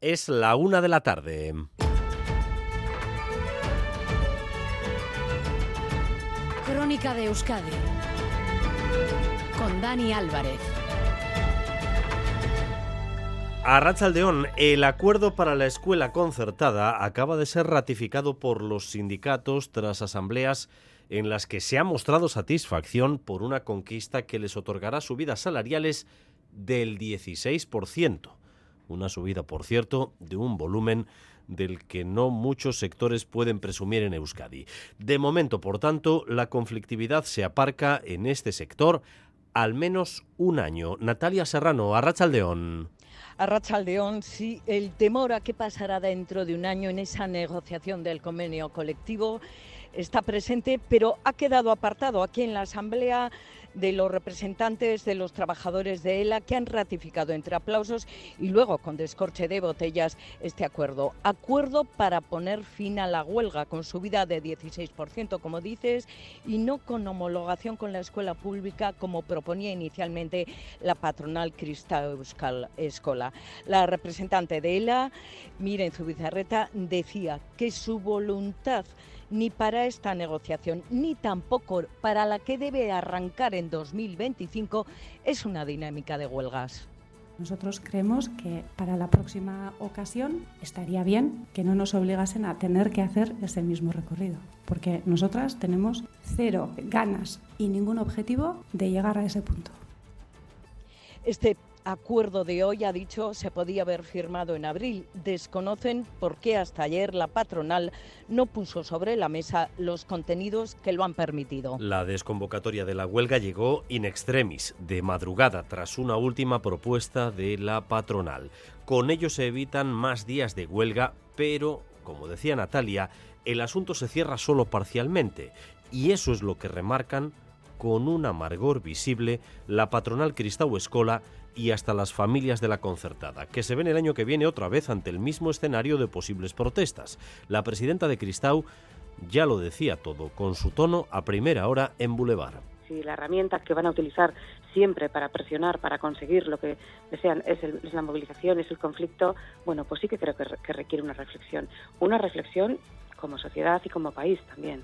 Es la una de la tarde. Crónica de Euskadi con Dani Álvarez. A Rachaldeón, el acuerdo para la escuela concertada acaba de ser ratificado por los sindicatos tras asambleas en las que se ha mostrado satisfacción por una conquista que les otorgará subidas salariales del 16%. Una subida, por cierto, de un volumen del que no muchos sectores pueden presumir en Euskadi. De momento, por tanto, la conflictividad se aparca en este sector al menos un año. Natalia Serrano, Arrachaldeón. Arrachaldeón, sí, el temor a qué pasará dentro de un año en esa negociación del convenio colectivo está presente, pero ha quedado apartado aquí en la Asamblea de los representantes de los trabajadores de ELA que han ratificado entre aplausos y luego con descorche de botellas este acuerdo. Acuerdo para poner fin a la huelga con subida de 16%, como dices, y no con homologación con la escuela pública como proponía inicialmente la patronal Crista Euskal Escola. La representante de ELA, Miren Zubizarreta, decía que su voluntad ni para esta negociación, ni tampoco para la que debe arrancar en 2025, es una dinámica de huelgas. Nosotros creemos que para la próxima ocasión estaría bien que no nos obligasen a tener que hacer ese mismo recorrido, porque nosotras tenemos cero ganas y ningún objetivo de llegar a ese punto. Este acuerdo de hoy, ha dicho, se podía haber firmado en abril. Desconocen por qué hasta ayer la patronal no puso sobre la mesa los contenidos que lo han permitido. La desconvocatoria de la huelga llegó in extremis, de madrugada, tras una última propuesta de la patronal. Con ello se evitan más días de huelga, pero, como decía Natalia, el asunto se cierra solo parcialmente, y eso es lo que remarcan con un amargor visible la patronal Cristau Escola y hasta las familias de la concertada, que se ven el año que viene otra vez ante el mismo escenario de posibles protestas. La presidenta de Cristau ya lo decía todo, con su tono a primera hora en Boulevard. Si la herramienta que van a utilizar siempre para presionar, para conseguir lo que desean es, la movilización, es el conflicto, bueno, pues sí que creo que requiere una reflexión. Una reflexión como sociedad y como país también.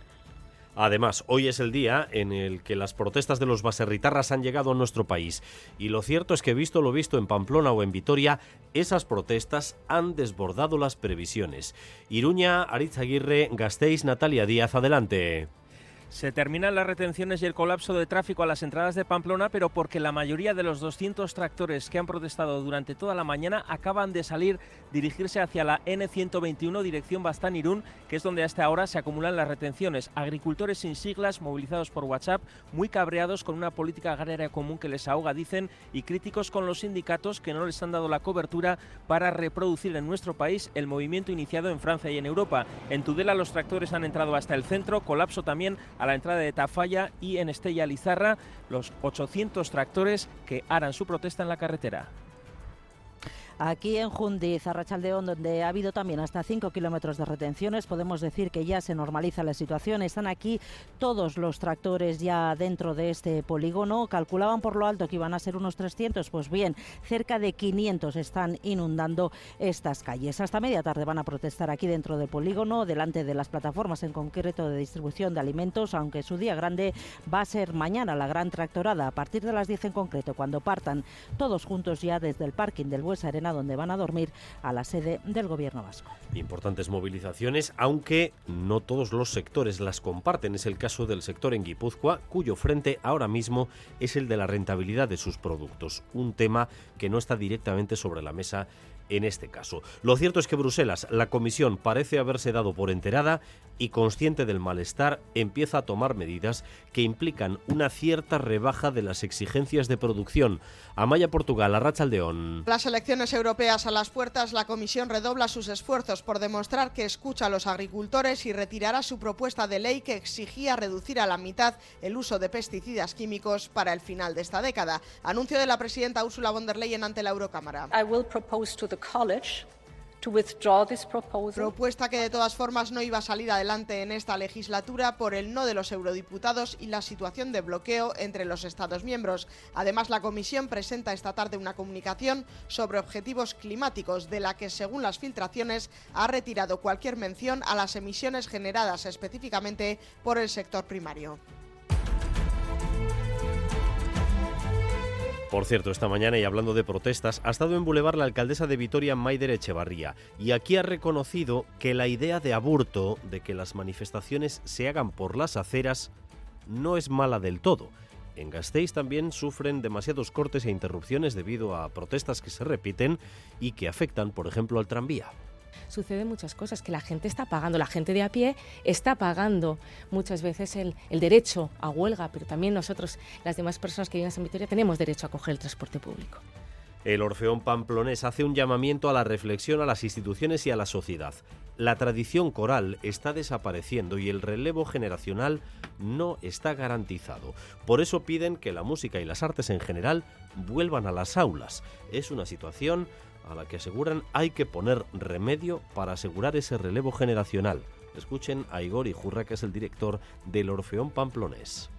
Además, hoy es el día en el que las protestas de los baserritarras han llegado a nuestro país. Y lo cierto es que, visto lo visto en Pamplona o en Vitoria, esas protestas han desbordado las previsiones. Iruña, Aritzaguirre, Gasteiz, Natalia Díaz, adelante. Se terminan las retenciones y el colapso de tráfico a las entradas de Pamplona, pero porque la mayoría de los 200 tractores que han protestado durante toda la mañana acaban de salir, dirigirse hacia la N121 dirección Bastán-Irún, que es donde hasta ahora se acumulan las retenciones. Agricultores sin siglas, movilizados por WhatsApp, muy cabreados con una política agraria común que les ahoga, dicen, y críticos con los sindicatos que no les han dado la cobertura para reproducir en nuestro país el movimiento iniciado en Francia y en Europa. En Tudela los tractores han entrado hasta el centro, colapso también a la entrada de Tafalla y en Estella Lizarra los 800 tractores que harán su protesta en la carretera. Aquí en Jundiz, Arrachaldeón, donde ha habido también hasta 5 kilómetros de retenciones, podemos decir que ya se normaliza la situación. Están aquí todos los tractores ya dentro de este polígono. Calculaban por lo alto que iban a ser unos 300, pues bien, cerca de 500 están inundando estas calles. Hasta media tarde van a protestar aquí dentro del polígono, delante de las plataformas en concreto de distribución de alimentos, aunque su día grande va a ser mañana la gran tractorada, a partir de las 10 en concreto, cuando partan todos juntos ya desde el parking del Bues Arena donde van a dormir, a la sede del Gobierno vasco. Importantes movilizaciones, aunque no todos los sectores las comparten. Es el caso del sector en Guipúzcoa, cuyo frente ahora mismo es el de la rentabilidad de sus productos, un tema que no está directamente sobre la mesa en este caso. Lo cierto es que Bruselas, la Comisión, parece haberse dado por enterada y consciente del malestar, empieza a tomar medidas que implican una cierta rebaja de las exigencias de producción. Amaya Portugal, a Rachaldeón. Las elecciones europeas a las puertas, la Comisión redobla sus esfuerzos por demostrar que escucha a los agricultores y retirará su propuesta de ley que exigía reducir a la mitad el uso de pesticidas químicos para el final de esta década. Anuncio de la presidenta Ursula von der Leyen ante la Eurocámara. Propuesta que de todas formas no iba a salir adelante en esta legislatura por el no de los eurodiputados y la situación de bloqueo entre los Estados miembros. Además, la Comisión presenta esta tarde una comunicación sobre objetivos climáticos de la que, según las filtraciones, ha retirado cualquier mención a las emisiones generadas específicamente por el sector primario. Por cierto, esta mañana y hablando de protestas, ha estado en Boulevard la alcaldesa de Vitoria, Maider Echevarría, y aquí ha reconocido que la idea de aburto, de que las manifestaciones se hagan por las aceras, no es mala del todo. En Gasteiz también sufren demasiados cortes e interrupciones debido a protestas que se repiten y que afectan, por ejemplo, al tranvía suceden muchas cosas, que la gente está pagando, la gente de a pie está pagando muchas veces el, derecho a huelga, pero también nosotros, las demás personas que viven en Vitoria, tenemos derecho a coger el transporte público. El Orfeón Pamplonés hace un llamamiento a la reflexión a las instituciones y a la sociedad. La tradición coral está desapareciendo y el relevo generacional no está garantizado. Por eso piden que la música y las artes en general vuelvan a las aulas. Es una situación a la que aseguran hay que poner remedio para asegurar ese relevo generacional. Escuchen a Igor Ijurra, que es el director del Orfeón Pamplonés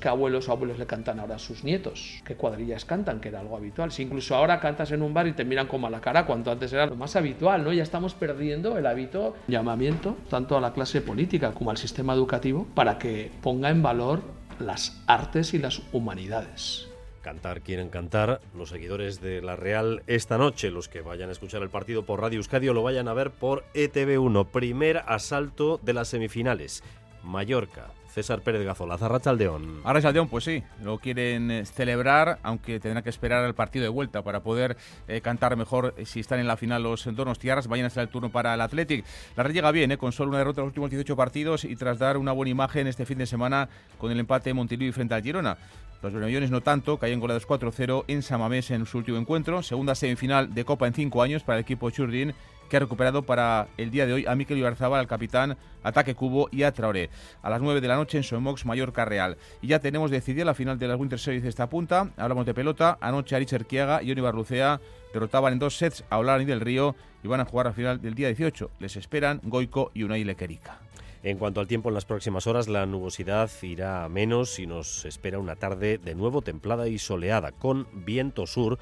qué abuelos o abuelos le cantan ahora a sus nietos, qué cuadrillas cantan, que era algo habitual. Si incluso ahora cantas en un bar y te miran como a cara, cuanto antes era lo más habitual, ¿no? Ya estamos perdiendo el hábito, llamamiento, tanto a la clase política como al sistema educativo, para que ponga en valor las artes y las humanidades cantar quieren cantar los seguidores de la Real esta noche, los que vayan a escuchar el partido por Radio Euskadi o lo vayan a ver por ETV1. Primer asalto de las semifinales. Mallorca, César Pérez Gazola, Zarrachaldeón. Zarrachaldeón, pues sí, lo quieren eh, celebrar, aunque tendrán que esperar al partido de vuelta para poder eh, cantar mejor eh, si están en la final los donostiarras. Vayan a estar el turno para el Athletic. La red llega bien, con solo una derrota en los últimos 18 partidos y tras dar una buena imagen este fin de semana con el empate Montilivi frente al Girona. Los bermellones no tanto, caían goleados 4-0 en Samamés en su último encuentro. Segunda semifinal de Copa en cinco años para el equipo Churdin que ha recuperado para el día de hoy a Miquel Ibarzabal, al capitán, Ataque Cubo y a Traoré. A las 9 de la noche en Somox, Mallorca Real. Y ya tenemos decidida la final de la Winter Series de esta punta. Hablamos de pelota. Anoche Arich Erquiaga y Olivar Lucea derrotaban en dos sets a Olani del Río y van a jugar a final del día 18. Les esperan Goico y Unai Lequerica. En cuanto al tiempo en las próximas horas, la nubosidad irá a menos y nos espera una tarde de nuevo templada y soleada, con viento sur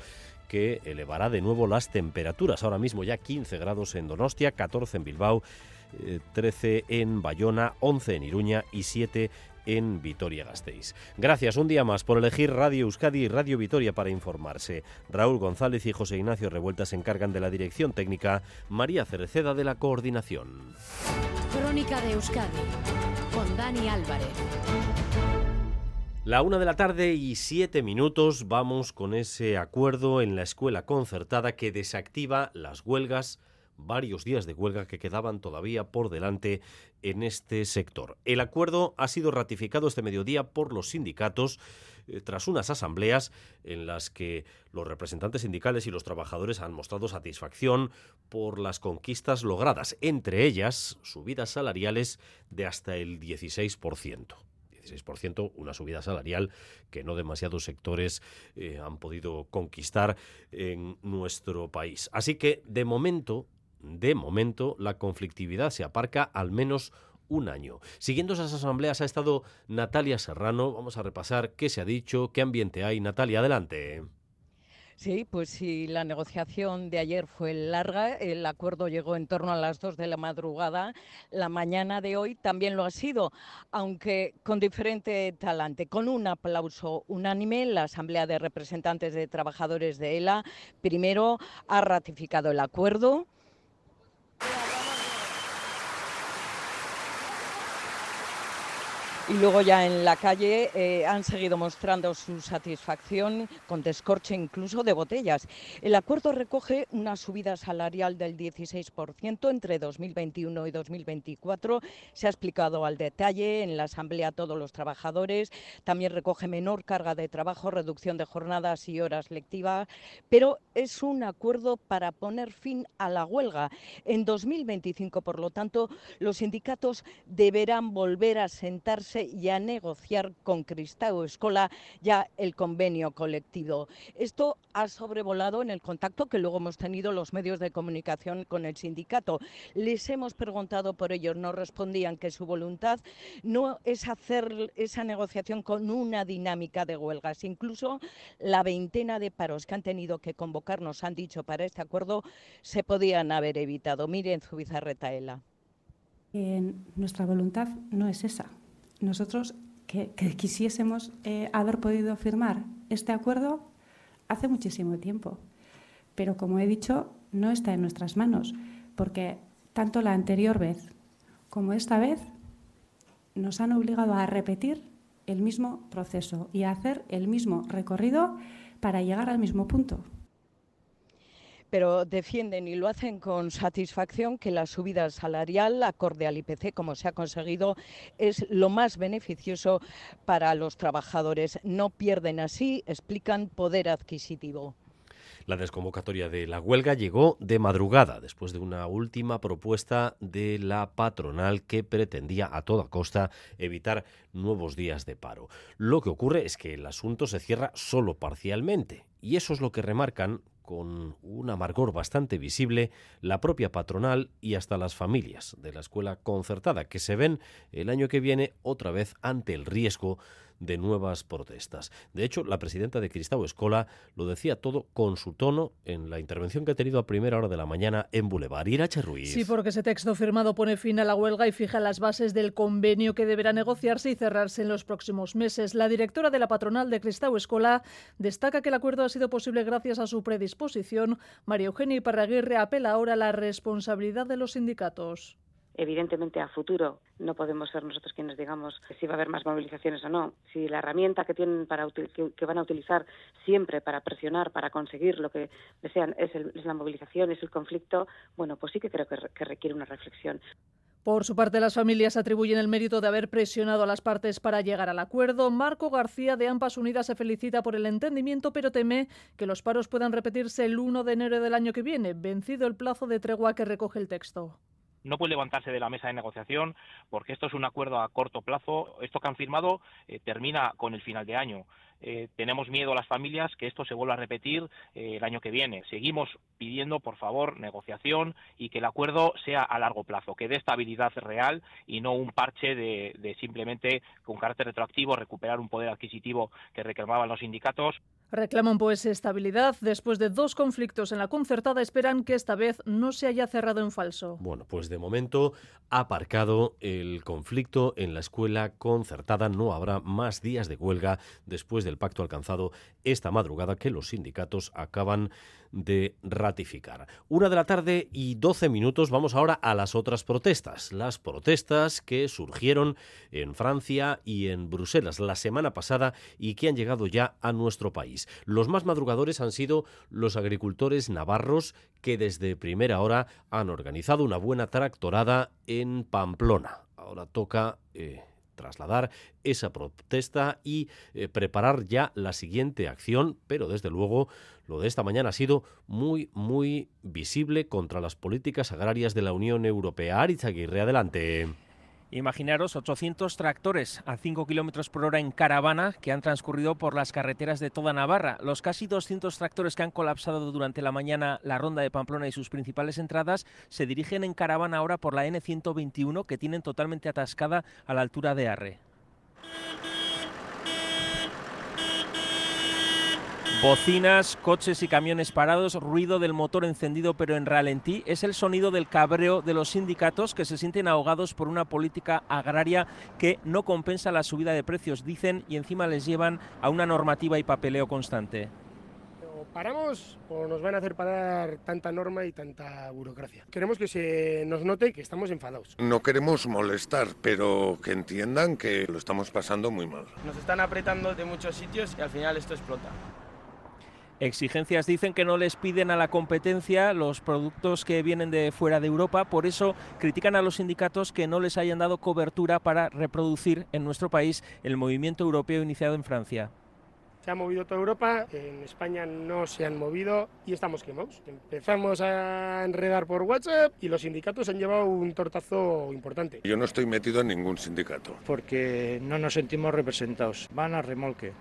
que elevará de nuevo las temperaturas. Ahora mismo ya 15 grados en Donostia, 14 en Bilbao, 13 eh, en Bayona, 11 en Iruña y 7 en Vitoria-Gasteiz. Gracias un día más por elegir Radio Euskadi y Radio Vitoria para informarse. Raúl González y José Ignacio Revuelta se encargan de la dirección técnica, María Cereceda de la coordinación. Crónica de Euskadi con Dani Álvarez. La una de la tarde y siete minutos vamos con ese acuerdo en la escuela concertada que desactiva las huelgas, varios días de huelga que quedaban todavía por delante en este sector. El acuerdo ha sido ratificado este mediodía por los sindicatos eh, tras unas asambleas en las que los representantes sindicales y los trabajadores han mostrado satisfacción por las conquistas logradas, entre ellas subidas salariales de hasta el 16%. 16%, una subida salarial que no demasiados sectores eh, han podido conquistar en nuestro país. Así que, de momento, de momento, la conflictividad se aparca al menos un año. Siguiendo esas asambleas ha estado Natalia Serrano. Vamos a repasar qué se ha dicho, qué ambiente hay. Natalia, adelante. Sí, pues si la negociación de ayer fue larga, el acuerdo llegó en torno a las dos de la madrugada, la mañana de hoy también lo ha sido, aunque con diferente talante. Con un aplauso unánime, la Asamblea de Representantes de Trabajadores de ELA primero ha ratificado el acuerdo. Yeah. Y luego ya en la calle eh, han seguido mostrando su satisfacción con descorche incluso de botellas. El acuerdo recoge una subida salarial del 16% entre 2021 y 2024. Se ha explicado al detalle en la Asamblea a todos los trabajadores. También recoge menor carga de trabajo, reducción de jornadas y horas lectivas, pero es un acuerdo para poner fin a la huelga. En 2025, por lo tanto, los sindicatos deberán volver a sentarse sentarse y a negociar con Cristau Escola ya el convenio colectivo. Esto ha sobrevolado en el contacto que luego hemos tenido los medios de comunicación con el sindicato. Les hemos preguntado por ellos, nos respondían que su voluntad no es hacer esa negociación con una dinámica de huelgas. Incluso la veintena de paros que han tenido que convocar, nos han dicho, para este acuerdo, se podían haber evitado. Miren, Zubizarreta Ela. nuestra voluntad no es esa. Nosotros que, quisiésemos eh, haber podido firmar este acuerdo hace muchísimo tiempo. Pero como he dicho, no está en nuestras manos, porque tanto la anterior vez como esta vez nos han obligado a repetir el mismo proceso y a hacer el mismo recorrido para llegar al mismo punto. Pero defienden y lo hacen con satisfacción que la subida salarial acorde al IPC, como se ha conseguido, es lo más beneficioso para los trabajadores. No pierden así, explican, poder adquisitivo. La desconvocatoria de la huelga llegó de madrugada, después de una última propuesta de la patronal que pretendía a toda costa evitar nuevos días de paro. Lo que ocurre es que el asunto se cierra solo parcialmente, y eso es lo que remarcan con un amargor bastante visible la propia patronal y hasta las familias de la escuela concertada, que se ven el año que viene otra vez ante el riesgo de nuevas protestas. De hecho, la presidenta de Cristau Escola lo decía todo con su tono en la intervención que ha tenido a primera hora de la mañana en Boulevard. Irache Ruiz. Sí, porque ese texto firmado pone fin a la huelga y fija las bases del convenio que deberá negociarse y cerrarse en los próximos meses. La directora de la patronal de Cristau Escola destaca que el acuerdo ha sido posible gracias a su predisposición. María Eugenia Iparraguirre apela ahora a la responsabilidad de los sindicatos evidentemente a futuro no podemos ser nosotros quienes digamos si va a haber más movilizaciones o no. Si la herramienta que tienen para que, van a utilizar siempre para presionar, para conseguir lo que desean es, la movilización, es el conflicto, bueno, pues sí que creo que, que requiere una reflexión. Por su parte, las familias atribuyen el mérito de haber presionado a las partes para llegar al acuerdo. Marco García de Ampas Unidas se felicita por el entendimiento, pero teme que los paros puedan repetirse el 1 de enero del año que viene, vencido el plazo de tregua que recoge el texto no puede levantarse de la mesa de negociación porque esto es un acuerdo a corto plazo. Esto que han firmado eh, termina con el final de año. Eh, tenemos miedo a las familias que esto se vuelva a repetir eh, el año que viene. Seguimos pidiendo, por favor, negociación y que el acuerdo sea a largo plazo, que dé estabilidad real y no un parche de, de simplemente con carácter retroactivo recuperar un poder adquisitivo que reclamaban los sindicatos. Reclaman pues estabilidad. Después de dos conflictos en la concertada, esperan que esta vez no se haya cerrado en falso. Bueno, pues de momento ha aparcado el conflicto en la escuela concertada. No habrá más días de huelga después del pacto alcanzado esta madrugada que los sindicatos acaban de ratificar. Una de la tarde y doce minutos. Vamos ahora a las otras protestas. Las protestas que surgieron en Francia y en Bruselas la semana pasada y que han llegado ya a nuestro país. Los más madrugadores han sido los agricultores navarros que desde primera hora han organizado una buena tractorada en Pamplona. Ahora toca eh, trasladar esa protesta y eh, preparar ya la siguiente acción, pero desde luego lo de esta mañana ha sido muy, muy visible contra las políticas agrarias de la Unión Europea. Aritz Aguirre, adelante. Imaginaros 800 tractores a 5 kilómetros por hora en caravana que han transcurrido por las carreteras de toda Navarra. Los casi 200 tractores que han colapsado durante la mañana la ronda de Pamplona y sus principales entradas se dirigen en caravana ahora por la N121 que tienen totalmente atascada a la altura de Arre. Bocinas, coches y camiones parados, ruido del motor encendido pero en ralentí, es el sonido del cabreo de los sindicatos que se sienten ahogados por una política agraria que no compensa la subida de precios, dicen, y encima les llevan a una normativa y papeleo constante. O paramos o nos van a hacer parar tanta norma y tanta burocracia. Queremos que se nos note que estamos enfadados. No queremos molestar, pero que entiendan que lo estamos pasando muy mal. Nos están apretando de muchos sitios y al final esto explota. Exigencias dicen que no les piden a la competencia los productos que vienen de fuera de Europa, por eso critican a los sindicatos que no les hayan dado cobertura para reproducir en nuestro país el movimiento europeo iniciado en Francia. Se ha movido toda Europa, en España no se han movido y estamos quemados. Empezamos a enredar por WhatsApp y los sindicatos han llevado un tortazo importante. Yo no estoy metido en ningún sindicato. Porque no nos sentimos representados. Van a remolque.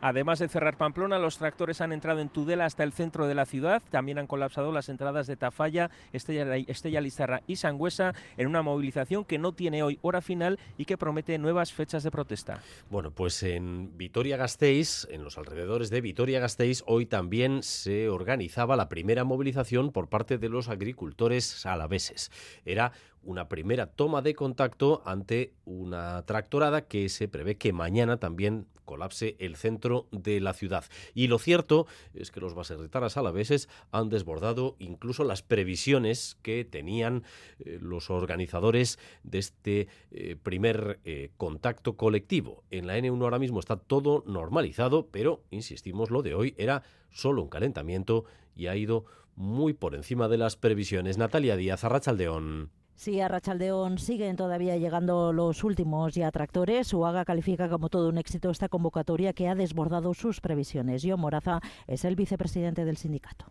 Además de cerrar Pamplona, los tractores han entrado en Tudela hasta el centro de la ciudad. También han colapsado las entradas de Tafalla, Estella, Estella Lizarra y Sangüesa en una movilización que no tiene hoy hora final y que promete nuevas fechas de protesta. Bueno, pues en Vitoria-Gasteiz, en los alrededores de Vitoria-Gasteiz, hoy también se organizaba la primera movilización por parte de los agricultores alaveses. Era una primera toma de contacto ante una tractorada que se prevé que mañana también colapse el centro de la ciudad. Y lo cierto es que los baserritaras alaveses han desbordado incluso las previsiones que tenían eh, los organizadores de este eh, primer eh, contacto colectivo. En la N1 ahora mismo está todo normalizado, pero, insistimos, lo de hoy era solo un calentamiento y ha ido muy por encima de las previsiones. Natalia Díaz, Arrachaldeón. Sí, a Rachaldeón siguen todavía llegando los últimos ya tractores. UAGA califica como todo un éxito esta convocatoria que ha desbordado sus previsiones. Yo Moraza es el vicepresidente del sindicato.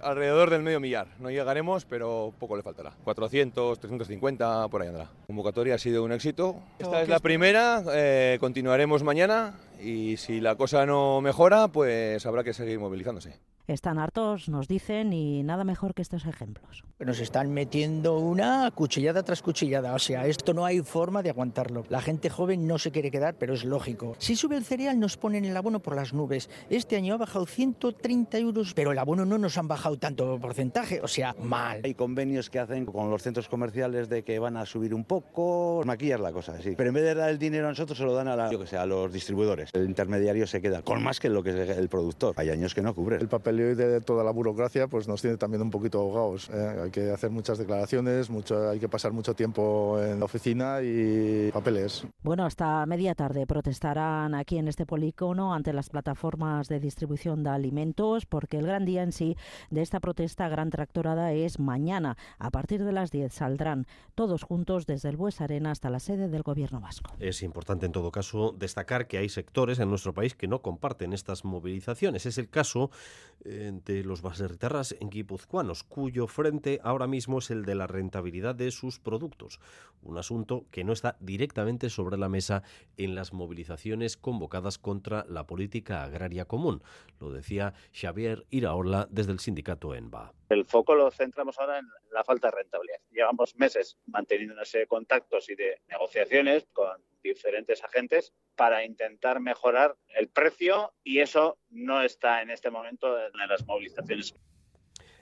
Alrededor del medio millar. No llegaremos, pero poco le faltará. 400, 350, por ahí andará. La convocatoria ha sido un éxito. Esta es la primera, eh, continuaremos mañana y si la cosa no mejora, pues habrá que seguir movilizándose. Están hartos, nos dicen, y nada mejor que estos ejemplos. Nos están metiendo una cuchillada tras cuchillada. O sea, esto no hay forma de aguantarlo. La gente joven no se quiere quedar, pero es lógico. Si sube el cereal, nos ponen el abono por las nubes. Este año ha bajado 130 euros, pero el abono no nos han bajado tanto porcentaje. O sea, mal. Hay convenios que hacen con los centros comerciales de que van a subir un poco. Maquillar la cosa, sí. Pero en vez de dar el dinero a nosotros, se lo dan a, la, yo que sé, a los distribuidores. El intermediario se queda con más que lo que es el productor. Hay años que no cubre. El papel y de toda la burocracia pues nos tiene también un poquito ahogados. ¿eh? Hay que hacer muchas declaraciones, mucho, hay que pasar mucho tiempo en la oficina y papeles. Bueno, hasta media tarde protestarán aquí en este polígono ante las plataformas de distribución de alimentos porque el gran día en sí de esta protesta gran tractorada es mañana. A partir de las 10 saldrán todos juntos desde el Bues Arena hasta la sede del Gobierno vasco. Es importante en todo caso destacar que hay sectores en nuestro país que no comparten estas movilizaciones. Es el caso de los baserritarras en guipuzcoanos, cuyo frente ahora mismo es el de la rentabilidad de sus productos, un asunto que no está directamente sobre la mesa en las movilizaciones convocadas contra la política agraria común. Lo decía Xavier Iraola desde el sindicato ENBA. El foco lo centramos ahora en la falta de rentabilidad. Llevamos meses manteniendo de contactos y de negociaciones con diferentes agentes para intentar mejorar el precio y eso no está en este momento en las movilizaciones.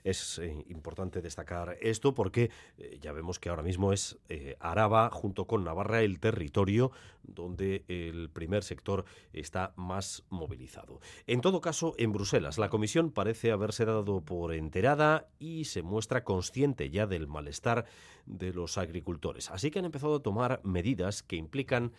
Es eh, importante destacar esto porque eh, ya vemos que ahora mismo es eh, Araba junto con Navarra el territorio donde el primer sector está más movilizado. En todo caso, en Bruselas la comisión parece haberse dado por enterada y se muestra consciente ya del malestar de los agricultores. Así que han empezado a tomar medidas que implican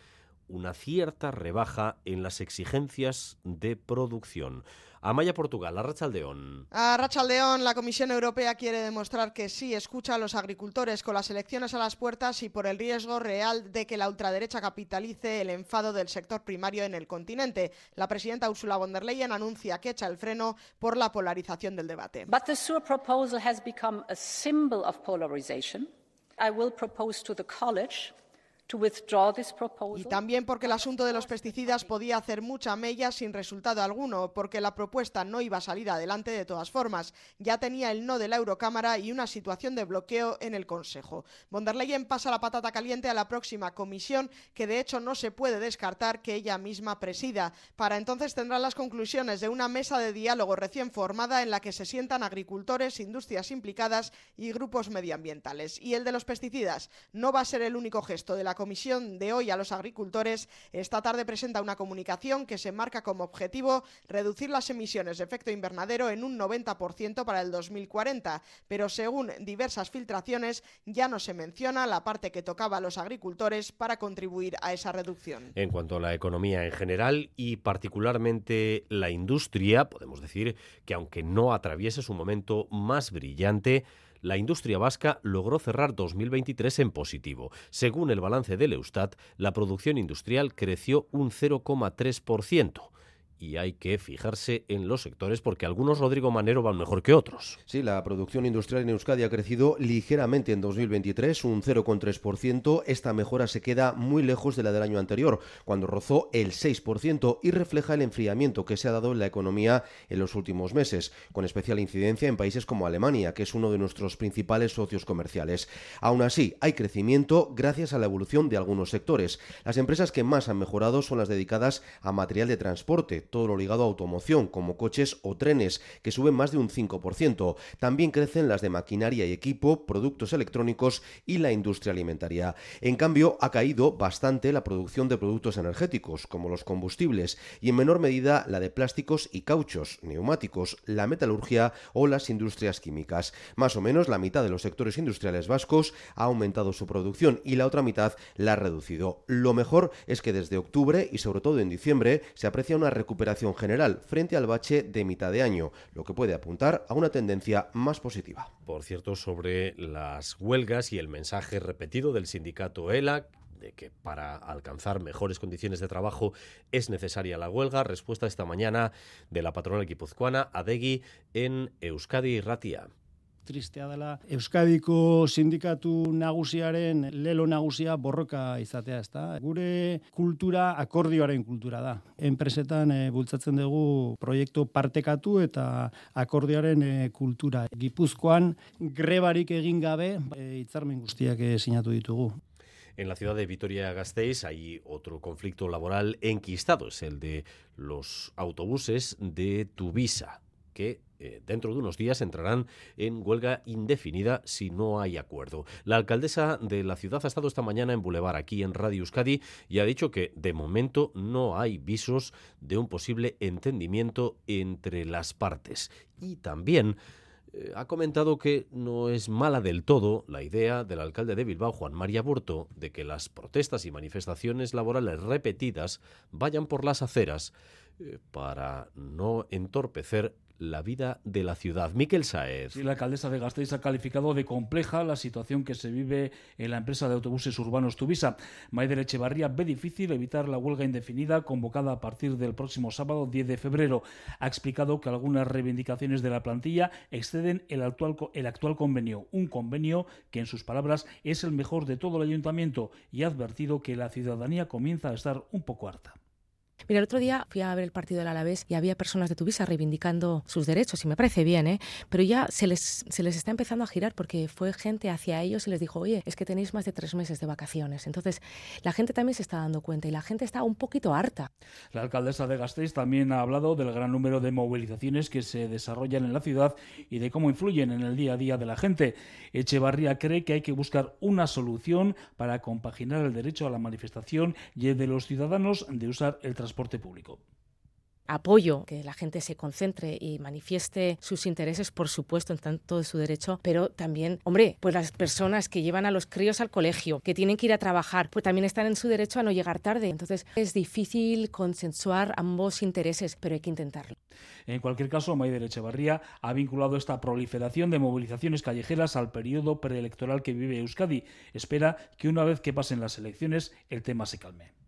una cierta rebaja en las exigencias de producción. Amaya Portugal, Arrachaldeón. Arrachaldeón, la Comisión Europea quiere demostrar que sí escucha a los agricultores con las elecciones a las puertas y por el riesgo real de que la ultraderecha capitalice el enfado del sector primario en el continente. La presidenta Ursula von der Leyen anuncia que echa el freno por la polarización del debate. But the SURE proposal has become a symbol of polarization. I will propose to the college y también porque el asunto de los pesticidas podía hacer mucha mella sin resultado alguno, porque la propuesta no iba a salir adelante de todas formas. Ya tenía el no de la Eurocámara y una situación de bloqueo en el Consejo. Von der Leyen pasa la patata caliente a la próxima comisión, que de hecho no se puede descartar que ella misma presida. Para entonces tendrán las conclusiones de una mesa de diálogo recién formada en la que se sientan agricultores, industrias implicadas y grupos medioambientales. Y el de los pesticidas no va a ser el único gesto de la comisión de hoy a los agricultores, esta tarde presenta una comunicación que se marca como objetivo reducir las emisiones de efecto invernadero en un 90% para el 2040, pero según diversas filtraciones ya no se menciona la parte que tocaba a los agricultores para contribuir a esa reducción. En cuanto a la economía en general y particularmente la industria, podemos decir que aunque no atraviese su momento más brillante, la industria vasca logró cerrar 2023 en positivo. Según el balance del Eustat, la producción industrial creció un 0,3% y hay que fijarse en los sectores porque algunos, Rodrigo Manero, van mejor que otros. Sí, la producción industrial en Euskadi ha crecido ligeramente en 2023, un 0,3%. Esta mejora se queda muy lejos de la del año anterior, cuando rozó el 6% y refleja el enfriamiento que se ha dado en la economía en los últimos meses, con especial incidencia en países como Alemania, que es uno de nuestros principales socios comerciales. Aún así, hay crecimiento gracias a la evolución de algunos sectores. Las empresas que más han mejorado son las dedicadas a material de transporte, todo lo ligado a automoción, como coches o trenes, que suben más de un 5%. También crecen las de maquinaria y equipo, productos electrónicos y la industria alimentaria. En cambio, ha caído bastante la producción de productos energéticos, como los combustibles, y en menor medida la de plásticos y cauchos, neumáticos, la metalurgia o las industrias químicas. Más o menos la mitad de los sectores industriales vascos ha aumentado su producción y la otra mitad la ha reducido. Lo mejor es que desde octubre y sobre todo en diciembre se aprecia una recuperación general frente al bache de mitad de año, lo que puede apuntar a una tendencia más positiva. Por cierto, sobre las huelgas y el mensaje repetido del sindicato ELA, de que para alcanzar mejores condiciones de trabajo es necesaria la huelga. Respuesta esta mañana de la patronal guipuzcoana Adegui en Euskadi Ratia. Tristea dela Euskadiko sindikatu nagusiaren lelo nagusia borroka izatea, ezta? Gure kultura akordioaren kultura da. Enpresetan e, bultzatzen dugu proiektu partekatu eta akordioaren e, kultura. Gipuzkoan grebarik egin gabe e, hitzarmen guztiak e, sinatu ditugu. En la ciudad de Vitoria-Gasteiz hay otro conflicto laboral enquistado, es el de los autobuses de Tuvisa, que eh, dentro de unos días entrarán en huelga indefinida si no hay acuerdo. La alcaldesa de la ciudad ha estado esta mañana en Boulevard, aquí en Radio Euskadi, y ha dicho que de momento no hay visos de un posible entendimiento entre las partes. Y también eh, ha comentado que no es mala del todo la idea del alcalde de Bilbao, Juan María Burto, de que las protestas y manifestaciones laborales repetidas vayan por las aceras eh, para no entorpecer la vida de la ciudad. Miquel Saez. Sí, la alcaldesa de Gasteiz ha calificado de compleja la situación que se vive en la empresa de autobuses urbanos Tuvisa. Maider Echevarría ve difícil evitar la huelga indefinida convocada a partir del próximo sábado 10 de febrero. Ha explicado que algunas reivindicaciones de la plantilla exceden el actual, el actual convenio, un convenio que en sus palabras es el mejor de todo el ayuntamiento y ha advertido que la ciudadanía comienza a estar un poco harta. Mira, el otro día fui a ver el partido del Alavés y había personas de Tuvisa reivindicando sus derechos y me parece bien, ¿eh? Pero ya se les, se les está empezando a girar porque fue gente hacia ellos y les dijo, oye, es que tenéis más de tres meses de vacaciones. Entonces, la gente también se está dando cuenta y la gente está un poquito harta. La alcaldesa de Gasteiz también ha hablado del gran número de movilizaciones que se desarrollan en la ciudad y de cómo influyen en el día a día de la gente. Echevarría cree que hay que buscar una solución para compaginar el derecho a la manifestación y el de los ciudadanos de usar el transporte público apoyo que la gente se concentre y manifieste sus intereses, por supuesto, en tanto de su derecho, pero también, hombre, pues las personas que llevan a los críos al colegio, que tienen que ir a trabajar, pues también están en su derecho a no llegar tarde. Entonces es difícil consensuar ambos intereses, pero hay que intentarlo. En cualquier caso, Maider Echevarría ha vinculado esta proliferación de movilizaciones callejeras al periodo preelectoral que vive Euskadi. Espera que una vez que pasen las elecciones el tema se calme.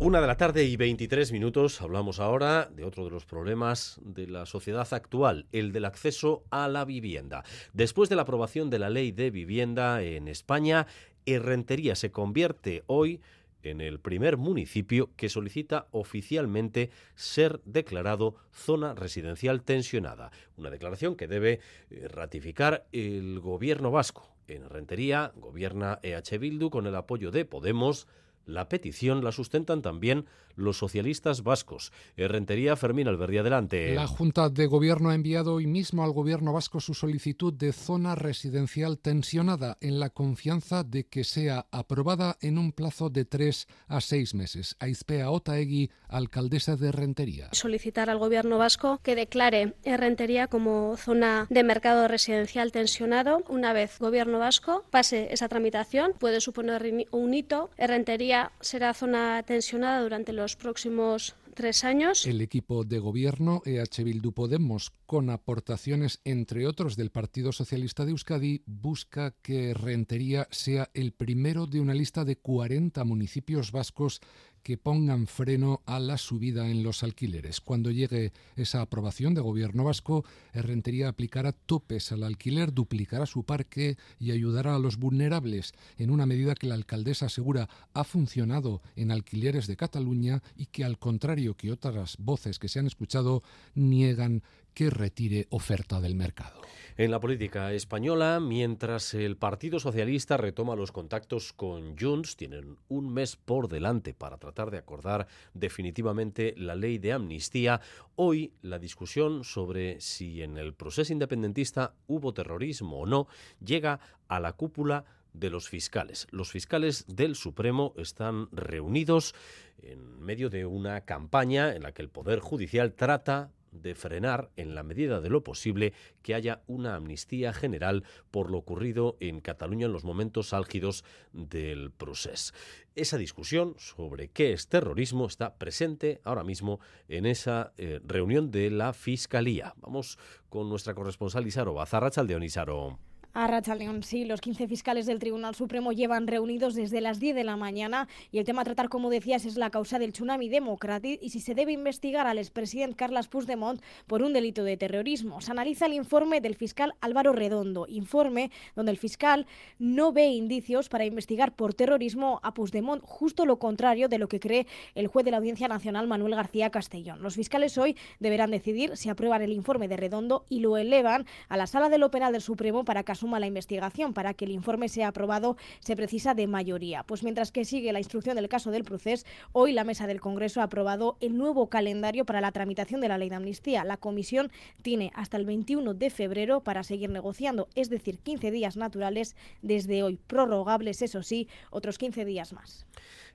Una de la tarde y 23 minutos. Hablamos ahora de otro de los problemas de la sociedad actual, el del acceso a la vivienda. Después de la aprobación de la ley de vivienda en España, Herrentería se convierte hoy en el primer municipio que solicita oficialmente ser declarado zona residencial tensionada. Una declaración que debe eh, ratificar el gobierno vasco. En Rentería gobierna EH Bildu con el apoyo de Podemos, la petición la sustentan también los socialistas vascos. Rentería Fermín Alberdi, adelante. La Junta de Gobierno ha enviado hoy mismo al Gobierno vasco su solicitud de zona residencial tensionada en la confianza de que sea aprobada en un plazo de tres a seis meses. Aizpea Otaegui, alcaldesa de Rentería. Solicitar al Gobierno vasco que declare Rentería como zona de mercado residencial tensionado. Una vez Gobierno vasco pase esa tramitación, puede suponer un hito. Rentería será zona tensionada durante los próximos tres años. El equipo de gobierno EH Bildu Podemos, con aportaciones entre otros del Partido Socialista de Euskadi, busca que Rentería sea el primero de una lista de 40 municipios vascos que pongan freno a la subida en los alquileres. Cuando llegue esa aprobación de gobierno vasco, Rentería aplicará topes al alquiler, duplicará su parque y ayudará a los vulnerables en una medida que la alcaldesa asegura ha funcionado en alquileres de Cataluña y que al contrario que otras voces que se han escuchado niegan que retire oferta del mercado. En la política española, mientras el Partido Socialista retoma los contactos con Junts, tienen un mes por delante para tratar de acordar definitivamente la ley de amnistía. Hoy la discusión sobre si en el proceso independentista hubo terrorismo o no llega a la cúpula de los fiscales. Los fiscales del Supremo están reunidos en medio de una campaña en la que el Poder Judicial trata de frenar, en la medida de lo posible, que haya una amnistía general por lo ocurrido en Cataluña en los momentos álgidos del proceso. Esa discusión sobre qué es terrorismo está presente ahora mismo en esa eh, reunión de la Fiscalía. Vamos con nuestra corresponsal Isaro Bazarracha, de Isaro. A León, sí, los 15 fiscales del Tribunal Supremo llevan reunidos desde las 10 de la mañana y el tema a tratar, como decías, es la causa del tsunami democrático y si se debe investigar al expresidente Carles Puigdemont por un delito de terrorismo. Se analiza el informe del fiscal Álvaro Redondo, informe donde el fiscal no ve indicios para investigar por terrorismo a Puigdemont, justo lo contrario de lo que cree el juez de la Audiencia Nacional Manuel García Castellón. Los fiscales hoy deberán decidir si aprueban el informe de Redondo y lo elevan a la Sala de lo Penal del Supremo para que asuma la investigación. Para que el informe sea aprobado se precisa de mayoría. Pues mientras que sigue la instrucción del caso del proceso, hoy la mesa del Congreso ha aprobado el nuevo calendario para la tramitación de la ley de amnistía. La comisión tiene hasta el 21 de febrero para seguir negociando, es decir, 15 días naturales desde hoy, prorrogables, eso sí, otros 15 días más.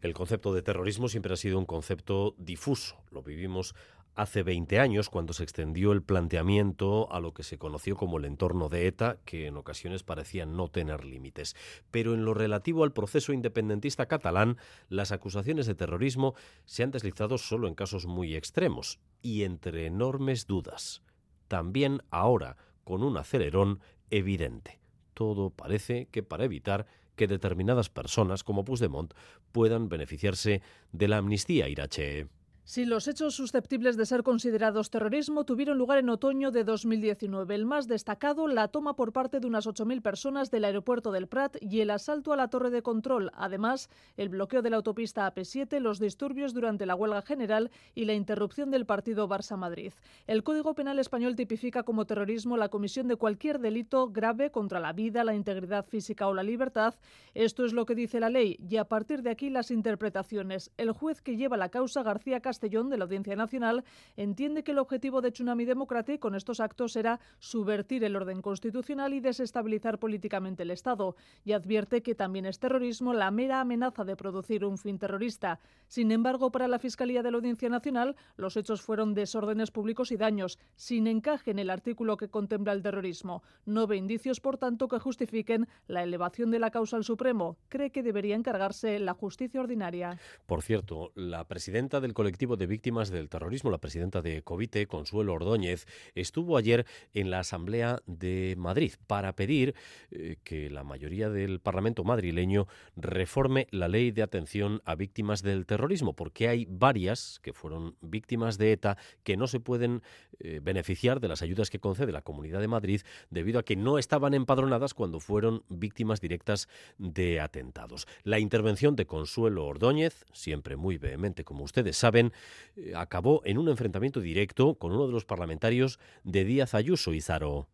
El concepto de terrorismo siempre ha sido un concepto difuso. Lo vivimos hace 20 años, cuando se extendió el planteamiento a lo que se conoció como el entorno de ETA, que en ocasiones parecía no tener límites. Pero en lo relativo al proceso independentista catalán, las acusaciones de terrorismo se han deslizado solo en casos muy extremos y entre enormes dudas. También ahora, con un acelerón evidente. Todo parece que para evitar que determinadas personas, como Puigdemont, puedan beneficiarse de la amnistía irache. Si los hechos susceptibles de ser considerados terrorismo tuvieron lugar en otoño de 2019, el más destacado, la toma por parte de unas 8.000 personas del aeropuerto del Prat y el asalto a la torre de control. Además, el bloqueo de la autopista AP7, los disturbios durante la huelga general y la interrupción del partido Barça-Madrid. El Código Penal español tipifica como terrorismo la comisión de cualquier delito grave contra la vida, la integridad física o la libertad. Esto es lo que dice la ley y a partir de aquí las interpretaciones. El juez que lleva la causa, García Castellón de la Audiencia Nacional entiende que el objetivo de Tsunami Democratic con estos actos era subvertir el orden constitucional y desestabilizar políticamente el Estado y advierte que también es terrorismo la mera amenaza de producir un fin terrorista. Sin embargo, para la Fiscalía de la Audiencia Nacional, los hechos fueron desórdenes públicos y daños, sin encaje en el artículo que contempla el terrorismo. No ve indicios, por tanto, que justifiquen la elevación de la causa al Supremo. Cree que debería encargarse la justicia ordinaria. Por cierto, la presidenta del colectivo de víctimas del terrorismo, la presidenta de Covite, Consuelo Ordóñez, estuvo ayer en la Asamblea de Madrid para pedir eh, que la mayoría del Parlamento madrileño reforme la ley de atención a víctimas del terrorismo, porque hay varias que fueron víctimas de ETA que no se pueden eh, beneficiar de las ayudas que concede la Comunidad de Madrid debido a que no estaban empadronadas cuando fueron víctimas directas de atentados. La intervención de Consuelo Ordóñez, siempre muy vehemente como ustedes saben, eh, acabó en un enfrentamiento directo con uno de los parlamentarios de Díaz Ayuso, Izaro.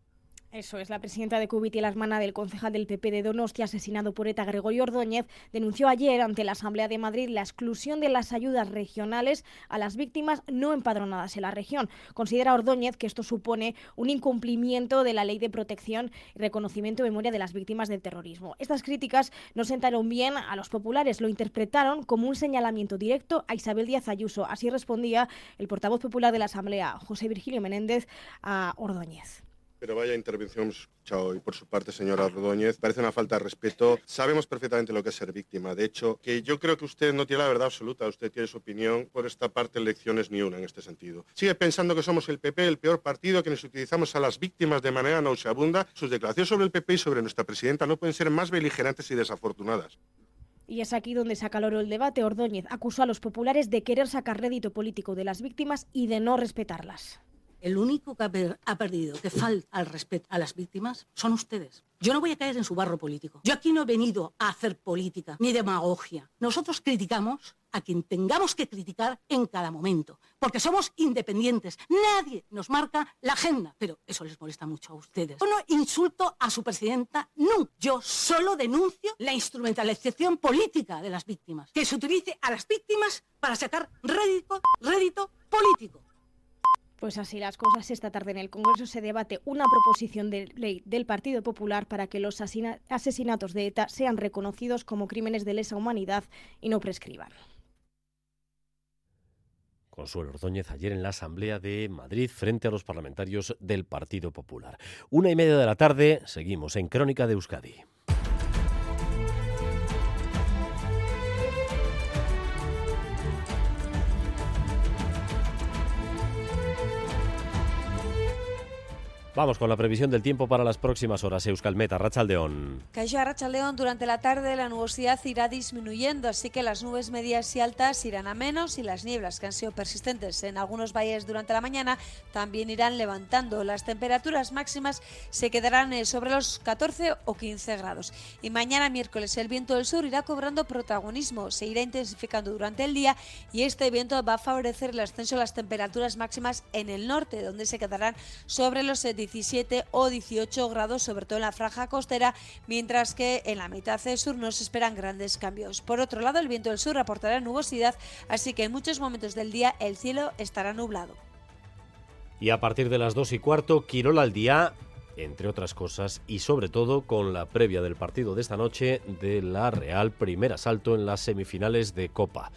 Eso es, la presidenta de Cubit y la hermana del concejal del PP de Donostia, asesinado por ETA Gregorio Ordóñez, denunció ayer ante la Asamblea de Madrid la exclusión de las ayudas regionales a las víctimas no empadronadas en la región. Considera Ordóñez que esto supone un incumplimiento de la ley de protección y reconocimiento de memoria de las víctimas del terrorismo. Estas críticas no sentaron bien a los populares, lo interpretaron como un señalamiento directo a Isabel Díaz Ayuso. Así respondía el portavoz popular de la Asamblea, José Virgilio Menéndez, a Ordóñez. Pero vaya intervención hemos escuchado hoy por su parte, señora Rodóñez. Parece una falta de respeto. Sabemos perfectamente lo que es ser víctima. De hecho, que yo creo que usted no tiene la verdad absoluta. Usted tiene su opinión. Por esta parte, elecciones ni una en este sentido. Sigue pensando que somos el PP, el peor partido, que nos utilizamos a las víctimas de manera nauseabunda. Sus declaraciones sobre el PP y sobre nuestra presidenta no pueden ser más beligerantes y desafortunadas. Y es aquí donde se acaloró el debate. Ordóñez acusó a los populares de querer sacar rédito político de las víctimas y de no respetarlas. El único que ha perdido, que falta al respeto a las víctimas, son ustedes. Yo no voy a caer en su barro político. Yo aquí no he venido a hacer política ni demagogia. Nosotros criticamos a quien tengamos que criticar en cada momento, porque somos independientes. Nadie nos marca la agenda, pero eso les molesta mucho a ustedes. Yo no insulto a su presidenta nunca. Yo solo denuncio la instrumentalización política de las víctimas, que se utilice a las víctimas para sacar rédito, rédito político. Pues así las cosas. Esta tarde en el Congreso se debate una proposición de ley del Partido Popular para que los asesinatos de ETA sean reconocidos como crímenes de lesa humanidad y no prescriban. Consuelo Ordóñez ayer en la Asamblea de Madrid frente a los parlamentarios del Partido Popular. Una y media de la tarde, seguimos en Crónica de Euskadi. Vamos con la previsión del tiempo para las próximas horas. Euskalmeta, Rachaldeón. Cayó a Rachaldeón durante la tarde la nubosidad irá disminuyendo, así que las nubes medias y altas irán a menos y las nieblas que han sido persistentes en algunos valles durante la mañana también irán levantando. Las temperaturas máximas se quedarán eh, sobre los 14 o 15 grados. Y mañana miércoles el viento del sur irá cobrando protagonismo, se irá intensificando durante el día y este viento va a favorecer el ascenso de las temperaturas máximas en el norte, donde se quedarán sobre los 17 o 18 grados, sobre todo en la franja costera, mientras que en la mitad sur no se esperan grandes cambios. Por otro lado, el viento del sur aportará nubosidad, así que en muchos momentos del día el cielo estará nublado. Y a partir de las 2 y cuarto, Quirola al día entre otras cosas, y sobre todo con la previa del partido de esta noche de la Real primer asalto en las semifinales de Copa.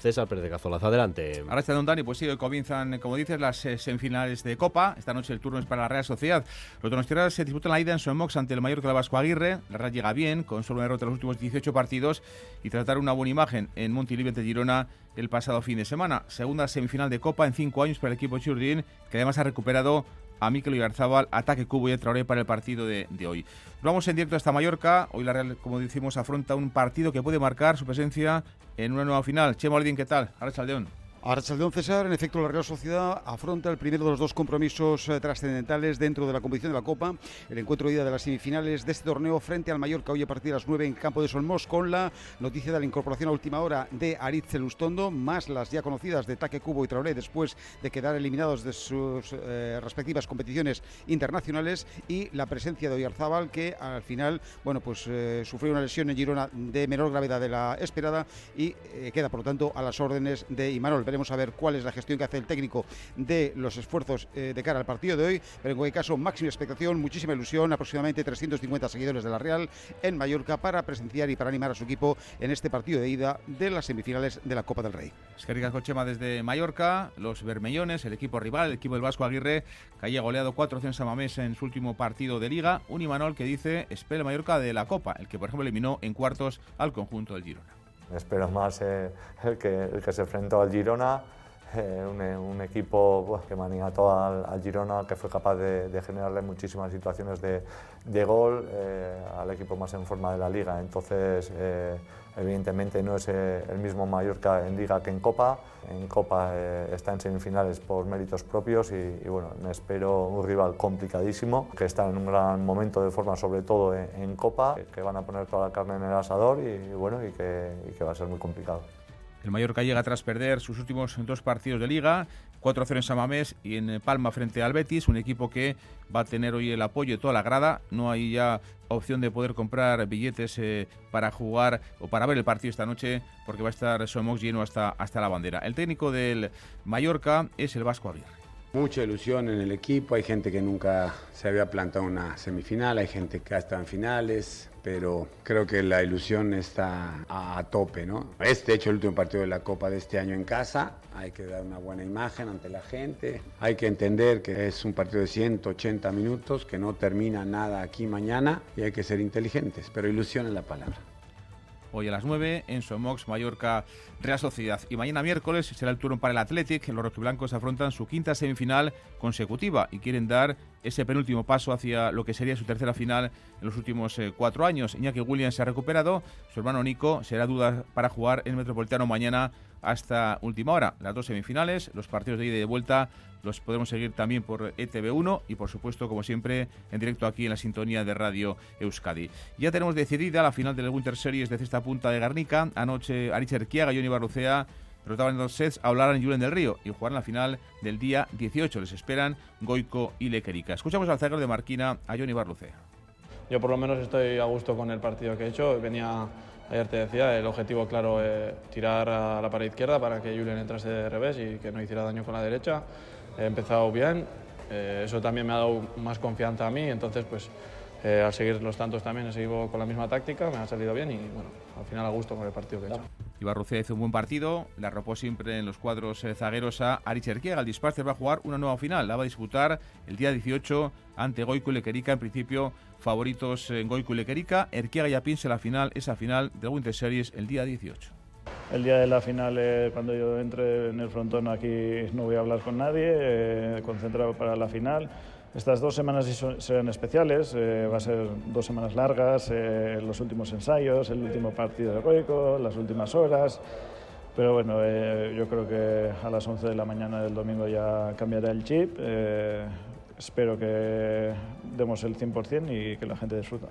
César Pérez de Cazolaz, adelante. Ahora está Don Dani, pues sí, comienzan, como dices, las eh, semifinales de Copa. Esta noche el turno es para la Real Sociedad. Los donostiarras se disputan la ida en Somox ante el Mallorca de Vasco Aguirre. La Real llega bien, con solo una derrota en los últimos 18 partidos y tratar una buena imagen en Montilivi ante Girona el pasado fin de semana. Segunda semifinal de Copa en cinco años para el equipo Churdin, que además ha recuperado a Mikel Ibarzabal, ataque Cubo y Traoré para el partido de, hoy. Vamos en directo hasta Mallorca. Hoy la Real, como decimos, afronta un partido que puede marcar su presencia en una nueva final. Chemo Aldín, ¿qué tal? Ahora Chaldeón. Arrachaldeón César, en efecto, la Real Sociedad afronta el primero de los dos compromisos eh, trascendentales dentro de la competición de la Copa, el encuentro de ida de las semifinales de este torneo frente al Mallorca hoy a partir de las 9 en campo de Solmos con la noticia de la incorporación a última hora de Aritz Celustondo, más las ya conocidas de Taque Cubo y Traoré después de quedar eliminados de sus eh, respectivas competiciones internacionales y la presencia de Oyarzábal que al final, bueno, pues eh, sufrió una lesión en Girona de menor gravedad de la esperada y queda por lo tanto a las órdenes de Imanol veremos a ver cuál es la gestión que hace el técnico de los esfuerzos eh, de cara al partido de hoy, pero en cualquier caso, máxima expectación, muchísima ilusión, aproximadamente 350 seguidores de la Real en Mallorca para presenciar y para animar a su equipo en este partido de ida de las semifinales de la Copa del Rey. Es que Cochema desde Mallorca, los Bermellones, el equipo rival, el equipo del Vasco Aguirre, que haya goleado 4 a Mamés en su último partido de Liga, un Imanol que dice espera Mallorca de la Copa, el que por ejemplo eliminó en cuartos al conjunto del Girona. Espero más el, que, el que se enfrentó al Girona eh, un, equipo que maniató al, Girona, que fue capaz de, generarle muchísimas situaciones de, gol eh, al equipo más en forma de la liga. Entonces, eh, evidentemente no es el mismo Mallorca en liga que en Copa. En Copa está en semifinales por méritos propios y, bueno, me espero un rival complicadísimo, que está en un gran momento de forma, sobre todo en, Copa, que van a poner toda la carne en el asador y, bueno, y que va a ser muy complicado. El Mallorca llega tras perder sus últimos dos partidos de liga, 4-0 en Samamés y en Palma frente al Betis, un equipo que va a tener hoy el apoyo de toda la grada. No hay ya opción de poder comprar billetes eh, para jugar o para ver el partido esta noche porque va a estar Somox lleno hasta, hasta la bandera. El técnico del Mallorca es el Vasco Aguirre. Mucha ilusión en el equipo, hay gente que nunca se había plantado una semifinal, hay gente que ha estado en finales, pero creo que la ilusión está a, tope, ¿no? Este hecho el último partido de la Copa de este año en casa, hay que dar una buena imagen ante la gente, hay que entender que es un partido de 180 minutos, que no termina nada aquí mañana y hay que ser inteligentes, pero ilusión es la palabra hoy a las 9 en Somox, Mallorca, Real Sociedad. Y mañana miércoles será el turno para el Athletic. Los rojiblancos afrontan su quinta semifinal consecutiva y quieren dar ese penúltimo paso hacia lo que sería su tercera final en los últimos eh, cuatro años. Iñaki Williams se ha recuperado, su hermano Nico será duda para jugar en Metropolitano mañana hasta última hora. Las dos semifinales, los partidos de ida y de vuelta los podemos seguir también por ETV1 y por supuesto, como siempre, en directo aquí en la sintonía de Radio Euskadi. Ya tenemos decidida la final del Winter Series de Cesta Punta de Garnica. Anoche Aricher Kiaga y Johnny Barrucea derrotaban dos sets a Hablaran y Julen del Río y jugarán la final del día 18. Les esperan Goico y Lequerica. Escuchamos al zaguero de Marquina, a Johnny Barrucea. Yo por lo menos estoy a gusto con el partido que he hecho. Venía Ayer te decía, el objetivo claro es tirar a la pared izquierda para que Julian entrase de revés y que no hiciera daño con la derecha. He empezado bien, eh, eso también me ha dado más confianza a mí, entonces pues eh, al seguir los tantos también he seguido con la misma táctica, me ha salido bien y bueno, al final a gusto con el partido que he hecho. Ibarrucea hizo un buen partido, la arropó siempre en los cuadros eh, zagueros a Aricherquiega. El Disparcer va a jugar una nueva final, la va a disputar el día 18 ante Goico y Lequerica, en principio favoritos en Goico y Lequerica. Erquiaga ya piensa la final, esa final del Winter Series el día 18. El día de la final, eh, cuando yo entre en el frontón aquí no voy a hablar con nadie, eh, concentrado para la final. Estas dos semanas serán especiales, eh, va a ser dos semanas largas, los últimos ensayos, el último partido de Goico, las últimas horas. Pero bueno, yo creo que a las 11 de la mañana del domingo ya cambiará el chip espero que demos el 100% y que la gente disfruta.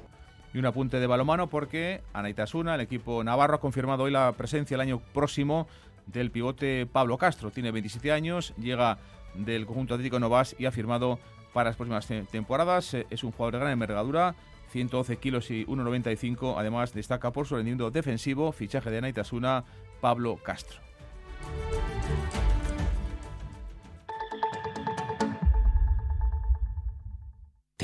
Y un apunte de balomano porque Anaitasuna, el equipo navarro, ha confirmado hoy la presencia el año próximo del pivote Pablo Castro. Tiene 27 años, llega del conjunto Atlético Novas y ha firmado para las próximas temporadas. Eh, es un jugador de gran envergadura, 112 kilos y 1,95. Además, destaca por su rendimiento defensivo, fichaje de Anaitasuna, Pablo Castro.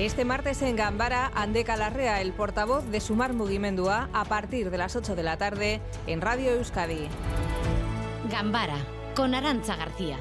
Este martes en Gambara, Andeca Larrea, el portavoz de Sumar Mugimendua, a partir de las 8 de la tarde en Radio Euskadi. Gambara, con Arancha García.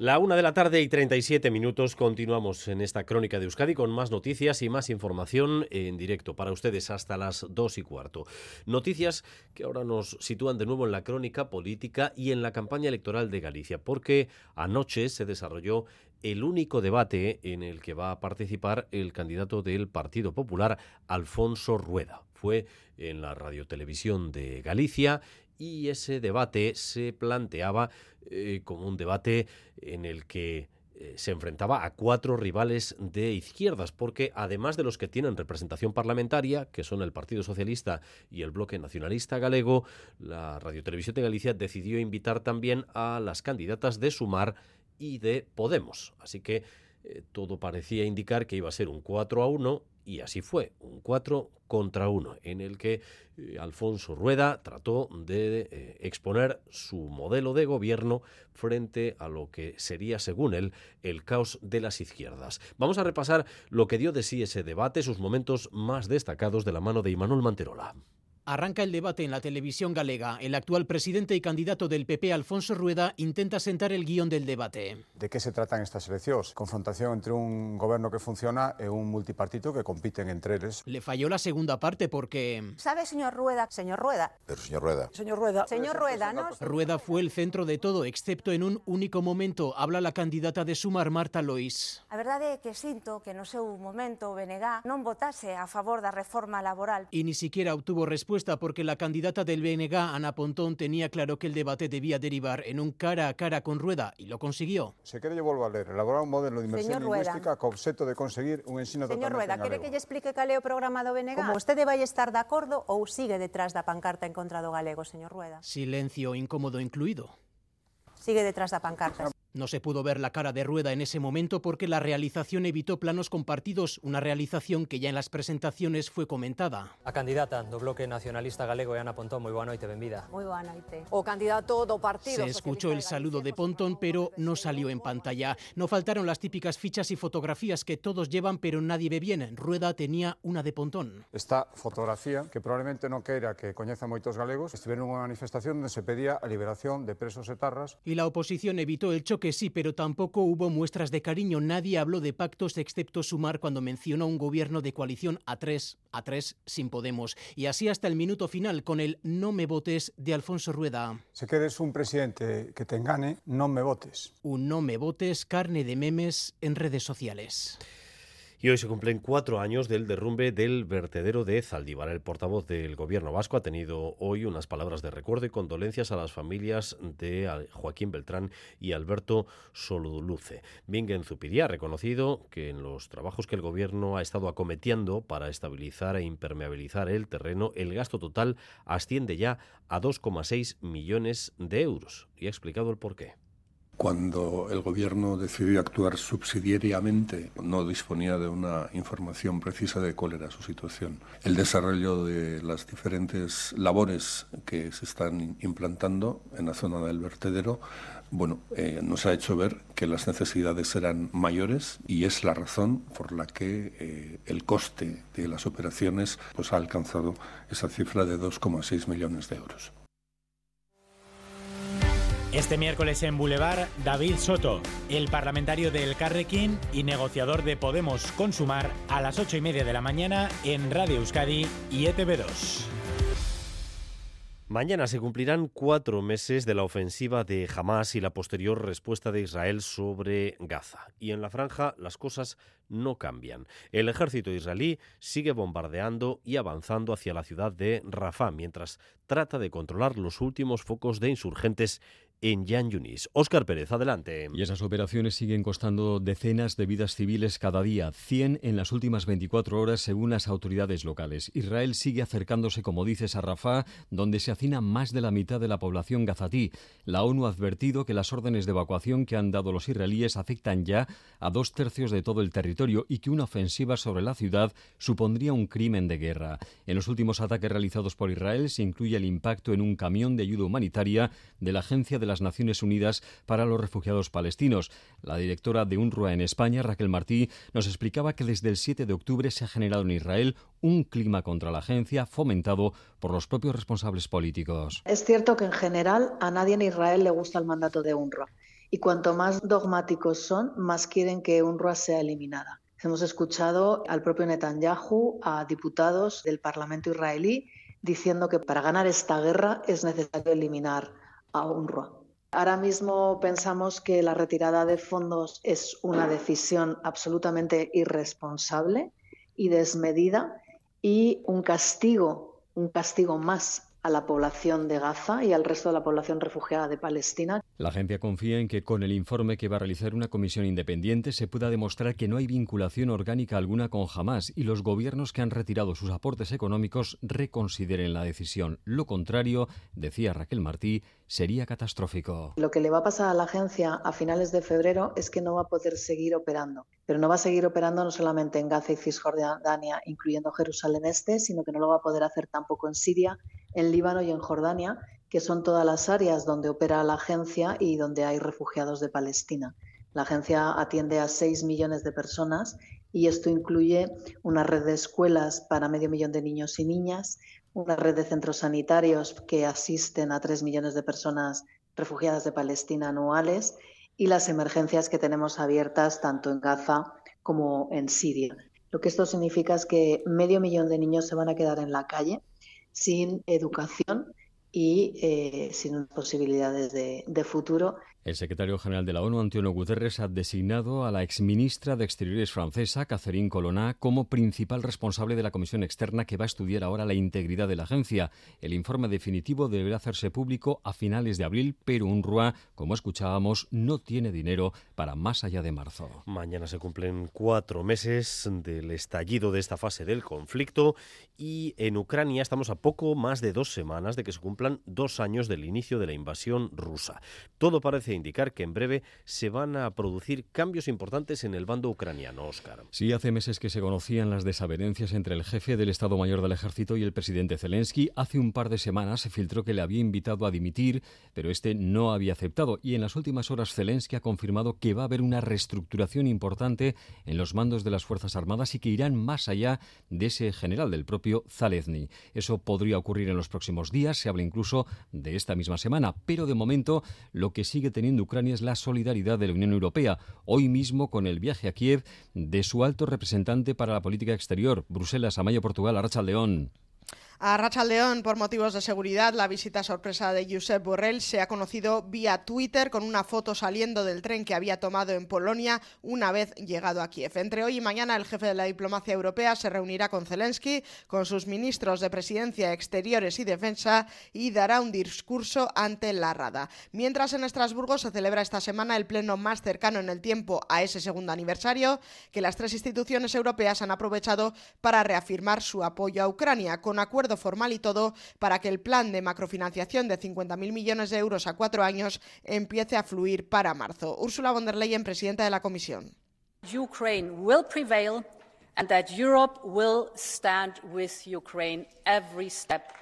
La una de la tarde y 37 minutos continuamos en esta crónica de Euskadi con más noticias y más información en directo para ustedes hasta las dos y cuarto. Noticias que ahora nos sitúan de nuevo en la crónica política y en la campaña electoral de Galicia, porque anoche se desarrolló el único debate en el que va a participar el candidato del Partido Popular, Alfonso Rueda. Fue en la radiotelevisión de Galicia y ese debate se planteaba eh, como un debate en el que eh, se enfrentaba a cuatro rivales de izquierdas, porque además de los que tienen representación parlamentaria, que son el Partido Socialista y el Bloque Nacionalista Galego, la Radiotelevisión de Galicia decidió invitar también a las candidatas de Sumar y de Podemos. Así que eh, todo parecía indicar que iba a ser un 4 a 1 y así fue, un 4 contra 1, en el que eh, Alfonso Rueda trató de eh, exponer su modelo de gobierno frente a lo que sería, según él, el caos de las izquierdas. Vamos a repasar lo que dio de sí ese debate, sus momentos más destacados de la mano de Imanol Manterola. Arranca el debate en la televisión galega. El actual presidente y candidato del PP, Alfonso Rueda, intenta sentar el guion del debate. De que se tratan estas eleccións? Confrontación entre un goberno que funciona e un multipartito que compiten entre eles. Le falló la segunda parte porque... ¿Sabe, señor Rueda? Señor Rueda. Pero, señor Rueda. Señor Rueda. Señor Rueda, ¿no? Rueda fue el centro de todo, excepto en un único momento. Habla la candidata de Sumar, Marta Lois. A verdade é que sinto que no seu momento o BNG non votase a favor da reforma laboral. Y ni siquiera obtuvo respuesta porque la candidata del BNG, Ana Pontón, tenía claro que el debate debía derivar en un cara a cara con Rueda y lo consiguió. Se quere lle volvo a ler, elaborar un modelo de inmersión lingüística co obxeto de conseguir un ensino Señor Rueda, quere que lle explique cal é o programa do BNG? Como vostede vai estar de acordo ou sigue detrás da pancarta en contra do galego, señor Rueda? Silencio incómodo incluido. Sigue detrás da pancarta. No se pudo ver la cara de Rueda en ese momento porque la realización evitó planos compartidos, una realización que ya en las presentaciones fue comentada. A candidata do Bloque Nacionalista Galego Ana Pontón, moi boa noite, benvida. Moi boa noite. O candidato do partido Se escuchó el saludo de Pontón, pero no salió en pantalla. No faltaron las típicas fichas y fotografías que todos llevan, pero nadie ve bien. Rueda tenía una de Pontón. Esta fotografía, que probablemente non queira que coñeza moitos galegos, estiveron nunha manifestación onde se pedía a liberación de presos etarras. Y la oposición evitó el choque que sí, pero tampoco hubo muestras de cariño. Nadie habló de pactos excepto Sumar cuando mencionó un gobierno de coalición a tres, a tres sin Podemos. Y así hasta el minuto final con el no me votes de Alfonso Rueda. Si queres un presidente que te engane, no me votes. Un no me votes, carne de memes en redes sociales. Y hoy se cumplen cuatro años del derrumbe del vertedero de Zaldívar. El portavoz del gobierno vasco ha tenido hoy unas palabras de recuerdo y condolencias a las familias de Joaquín Beltrán y Alberto Soluluce. Bingen Zupiría ha reconocido que en los trabajos que el gobierno ha estado acometiendo para estabilizar e impermeabilizar el terreno, el gasto total asciende ya a 2,6 millones de euros. Y ha explicado el porqué cuando el gobierno decidió actuar subsidiariamente, no disponía de una información precisa de cuál era su situación. El desarrollo de las diferentes labores que se están implantando en la zona del vertedero, bueno, eh, nos ha hecho ver que las necesidades eran mayores y es la razón por la que eh, el coste de las operaciones pues, ha alcanzado esa cifra de 2,6 millones de euros. Este miércoles en Boulevard, David Soto, el parlamentario del Carrequín y negociador de Podemos Consumar, a las ocho y media de la mañana en Radio Euskadi y ETV2. Mañana se cumplirán cuatro meses de la ofensiva de Hamas y la posterior respuesta de Israel sobre Gaza. Y en la franja las cosas no cambian. El ejército israelí sigue bombardeando y avanzando hacia la ciudad de Rafah mientras trata de controlar los últimos focos de insurgentes en Yan Yunis. Óscar Pérez, adelante. Y esas operaciones siguen costando decenas de vidas civiles cada día, 100 en las últimas 24 horas según las autoridades locales. Israel sigue acercándose, como dices, a Rafah, donde se hacina más de la mitad de la población gazatí. La ONU ha advertido que las órdenes de evacuación que han dado los israelíes afectan ya a dos tercios de todo el territorio y que una ofensiva sobre la ciudad supondría un crimen de guerra. En los últimos ataques realizados por Israel se incluye el impacto en un camión de ayuda humanitaria de la Agencia de las Naciones Unidas para los Refugiados Palestinos. La directora de UNRWA en España, Raquel Martí, nos explicaba que desde el 7 de octubre se ha generado en Israel un clima contra la agencia fomentado por los propios responsables políticos. Es cierto que en general a nadie en Israel le gusta el mandato de UNRWA y cuanto más dogmáticos son, más quieren que UNRWA sea eliminada. Hemos escuchado al propio Netanyahu, a diputados del Parlamento israelí, diciendo que para ganar esta guerra es necesario eliminar a UNRWA. Ahora mismo pensamos que la retirada de fondos es una decisión absolutamente irresponsable y desmedida y un castigo, un castigo más a la población de Gaza y al resto de la población refugiada de Palestina. La agencia confía en que con el informe que va a realizar una comisión independiente se pueda demostrar que no hay vinculación orgánica alguna con Hamas y los gobiernos que han retirado sus aportes económicos reconsideren la decisión. Lo contrario, decía Raquel Martí, sería catastrófico. Lo que le va a pasar a la agencia a finales de febrero es que no va a poder seguir operando. Pero no va a seguir operando no solamente en Gaza y Cisjordania, incluyendo Jerusalén Este, sino que no lo va a poder hacer tampoco en Siria, en Líbano y en Jordania, que son todas las áreas donde opera la agencia y donde hay refugiados de Palestina. La agencia atiende a 6 millones de personas y esto incluye una red de escuelas para medio millón de niños y niñas, una red de centros sanitarios que asisten a 3 millones de personas refugiadas de Palestina anuales y las emergencias que tenemos abiertas tanto en Gaza como en Siria. Lo que esto significa es que medio millón de niños se van a quedar en la calle sin educación y eh, sin posibilidades de, de futuro el secretario general de la ONU, Antonio Guterres, ha designado a la exministra de Exteriores francesa, Catherine Colonna, como principal responsable de la comisión externa que va a estudiar ahora la integridad de la agencia. El informe definitivo deberá hacerse público a finales de abril, pero UNRWA, como escuchábamos, no tiene dinero para más allá de marzo. Mañana se cumplen cuatro meses del estallido de esta fase del conflicto y en Ucrania estamos a poco más de dos semanas de que se cumplan dos años del inicio de la invasión rusa. Todo parece parece indicar que en breve se van a producir cambios importantes en el bando ucraniano, Oscar. Sí, hace meses que se conocían las desavenencias entre el jefe del Estado Mayor del Ejército y el presidente Zelensky. Hace un par de semanas se filtró que le había invitado a dimitir, pero este no había aceptado. Y en las últimas horas Zelensky ha confirmado que va a haber una reestructuración importante en los mandos de las Fuerzas Armadas y que irán más allá de ese general del propio Zalezny. Eso podría ocurrir en los próximos días, se habla incluso de esta misma semana, pero de momento lo que sigue teniendo Ucrania es la solidaridad de la Unión Europea, hoy mismo con el viaje a Kiev de su alto representante para la política exterior, Bruselas, Amaya, Portugal, Arracha León. A Racha León, por motivos de seguridad, la visita sorpresa de Josep Borrell se ha conocido vía Twitter con una foto saliendo del tren que había tomado en Polonia una vez llegado a Kiev. Entre hoy y mañana, el jefe de la diplomacia europea se reunirá con Zelensky, con sus ministros de Presidencia, Exteriores y Defensa y dará un discurso ante la Rada. Mientras en Estrasburgo se celebra esta semana el pleno más cercano en el tiempo a ese segundo aniversario que las tres instituciones europeas han aprovechado para reafirmar su apoyo a Ucrania, con acuerdo formal y todo para que el plan de macrofinanciación de 50.000 millones de euros a cuatro años empiece a fluir para marzo. Úrsula von der Leyen, presidenta de la Comisión. Ukraine will prevail and Europe will stand with Ukraine every step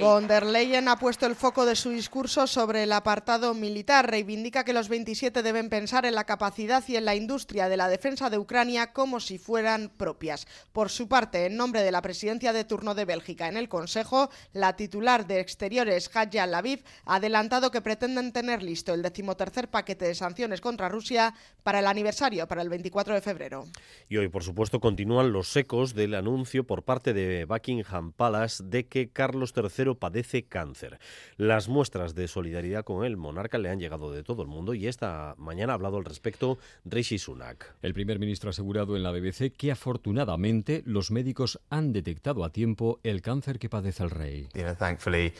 Von der Leyen ha puesto el foco de su discurso sobre el apartado militar. Reivindica que los 27 deben pensar en la capacidad y en la industria de la defensa de Ucrania como si fueran propias. Por su parte, en nombre de la presidencia de turno de Bélgica en el Consejo, la titular de Exteriores, Hadja Laviv, ha adelantado que pretenden tener listo el decimotercer paquete de sanciones contra Rusia para el aniversario, para el 24 de febrero. Y hoy, por supuesto, continúan los ecos del anuncio por parte de Buckingham Palace de que Carlos III padece cáncer. Las muestras de solidaridad con el monarca le han llegado de todo el mundo y esta mañana ha hablado al respecto Rishi Sunak. El primer ministro ha asegurado en la BBC que afortunadamente los médicos han detectado a tiempo el cáncer que padece el rey. You know, thankfully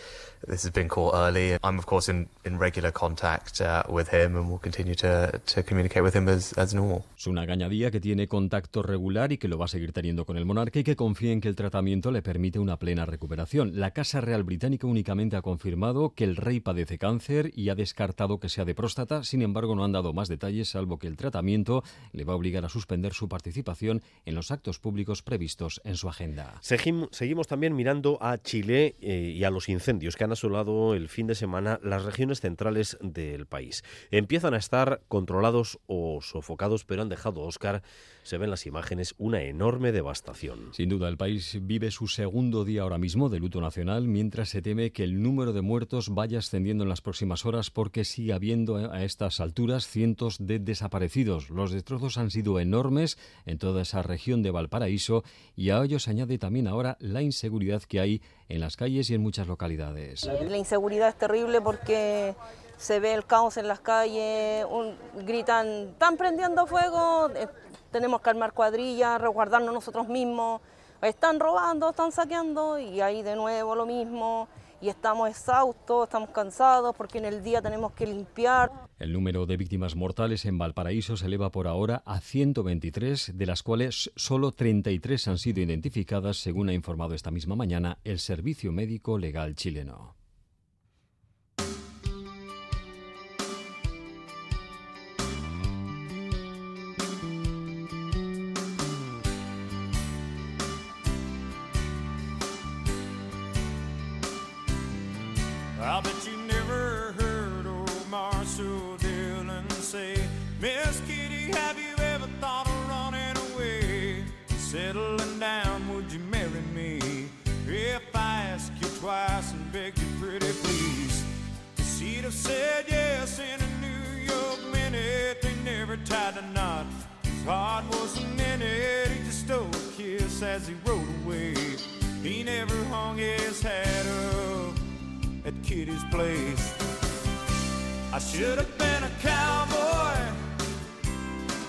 this has been caught early. I'm of course in, in regular contact uh, with him and will continue to, to communicate with him as, as normal. Sunak añadía que tiene contacto regular y que lo va a seguir teniendo con el monarca y que confía en que el tratamiento le permite una plena recuperación la Casa Real Británica únicamente ha confirmado que el rey padece cáncer y ha descartado que sea de próstata. Sin embargo, no han dado más detalles, salvo que el tratamiento le va a obligar a suspender su participación en los actos públicos previstos en su agenda. Seguimos también mirando a Chile eh, y a los incendios que han asolado el fin de semana las regiones centrales del país. Empiezan a estar controlados o sofocados, pero han dejado, Oscar, se ven las imágenes, una enorme devastación. Sin duda, el país vive su segundo día ahora mismo de luto nacional, mientras se teme que el número de muertos vaya ascendiendo en las próximas horas porque sigue habiendo a estas alturas cientos de desaparecidos. Los destrozos han sido enormes en toda esa región de Valparaíso y a ello se añade también ahora la inseguridad que hay en las calles y en muchas localidades. La inseguridad es terrible porque se ve el caos en las calles, gritan, están prendiendo fuego, eh, tenemos que armar cuadrillas, resguardarnos nosotros mismos están robando, están saqueando y ahí de nuevo lo mismo y estamos exhaustos, estamos cansados porque en el día tenemos que limpiar. El número de víctimas mortales en Valparaíso se eleva por ahora a 123, de las cuales solo 33 han sido identificadas, según ha informado esta misma mañana el Servicio Médico Legal chileno. Bet you never heard old Marshall Dillon say, Miss Kitty, have you ever thought of running away? Settling down, would you marry me? If I ask you twice and beg you pretty please. She'd have said yes in a New York minute. They never tied a knot. His heart was a minute. He just stole a kiss as he rode away. He never hung his hat up Kitty's place. I should have been a cowboy.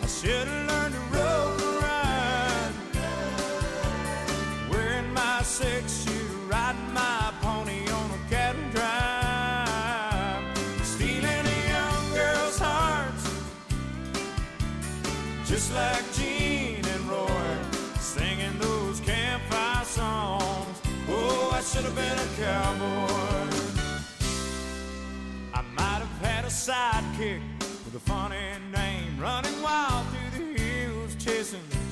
I should have learned to rope and ride. Wearing my six shoe, riding my pony on a cattle drive. Stealing a young girl's hearts, just like Gene and Roy, singing those campfire songs. Oh, I should have been a cowboy.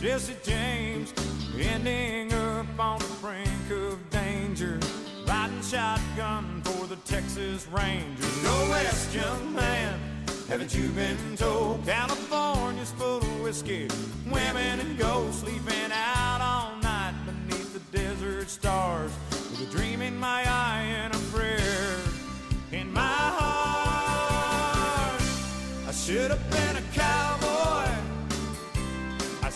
Jesse James, ending up on the brink of danger, riding shotgun for the Texas Rangers. Go west, young man. Haven't you been told California's full of whiskey, women and ghosts sleeping out all night beneath the desert stars with a dream in my eye and a prayer in my heart. I should have been a cowboy.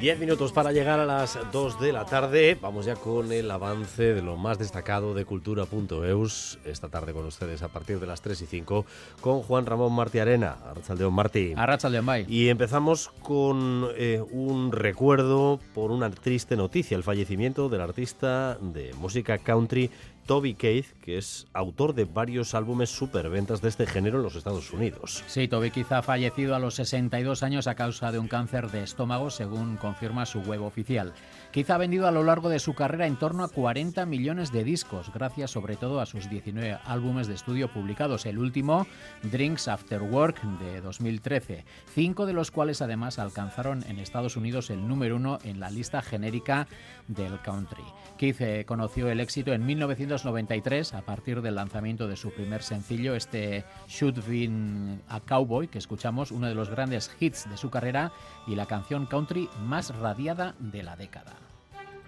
10 minutos para llegar a las 2 de la tarde. Vamos ya con el avance de lo más destacado de cultura.eus. Esta tarde con ustedes a partir de las tres y cinco con Juan Ramón Martí Arena. Arrachaldeón Martí. Arrachaldeón Bay. Y empezamos con eh, un recuerdo por una triste noticia: el fallecimiento del artista de música country Toby Keith, que es autor de varios álbumes superventas de este género en los Estados Unidos. Sí, Toby Keith ha fallecido a los 62 años a causa de un cáncer de estómago, según confirma su web oficial. Keith ha vendido a lo largo de su carrera en torno a 40 millones de discos, gracias sobre todo a sus 19 álbumes de estudio publicados, el último, Drinks After Work, de 2013, cinco de los cuales además alcanzaron en Estados Unidos el número uno en la lista genérica del country. Keith eh, conoció el éxito en 1993 a partir del lanzamiento de su primer sencillo, este Should Been a Cowboy, que escuchamos, uno de los grandes hits de su carrera y la canción country más radiada de la década.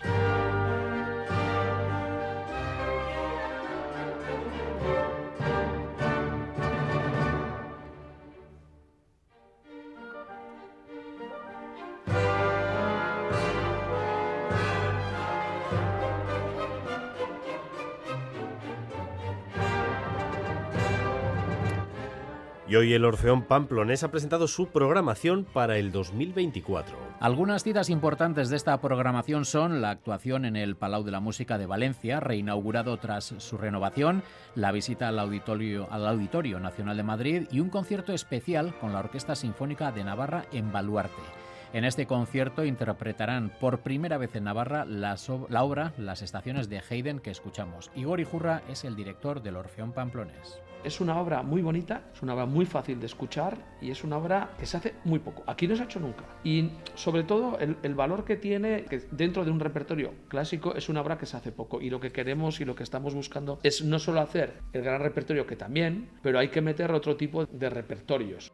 sempre. Y hoy el Orfeón Pamplonés ha presentado su programación para el 2024. Algunas citas importantes de esta programación son la actuación en el Palau de la Música de Valencia, reinaugurado tras su renovación, la visita al Auditorio, al Auditorio Nacional de Madrid y un concierto especial con la Orquesta Sinfónica de Navarra en Baluarte. En este concierto interpretarán por primera vez en Navarra la, la, obra Las estaciones de Haydn que escuchamos. Igor Ijurra es el director del Orfeón Pamplonés. Es una obra muy bonita, es una obra muy fácil de escuchar y es una obra que se hace muy poco. Aquí no se ha hecho nunca. Y sobre todo el, valor que tiene dentro de un repertorio clásico es una obra que se hace poco. Y lo que queremos y lo que estamos buscando es no solo hacer el gran repertorio que también, pero hay que meter otro tipo de repertorios.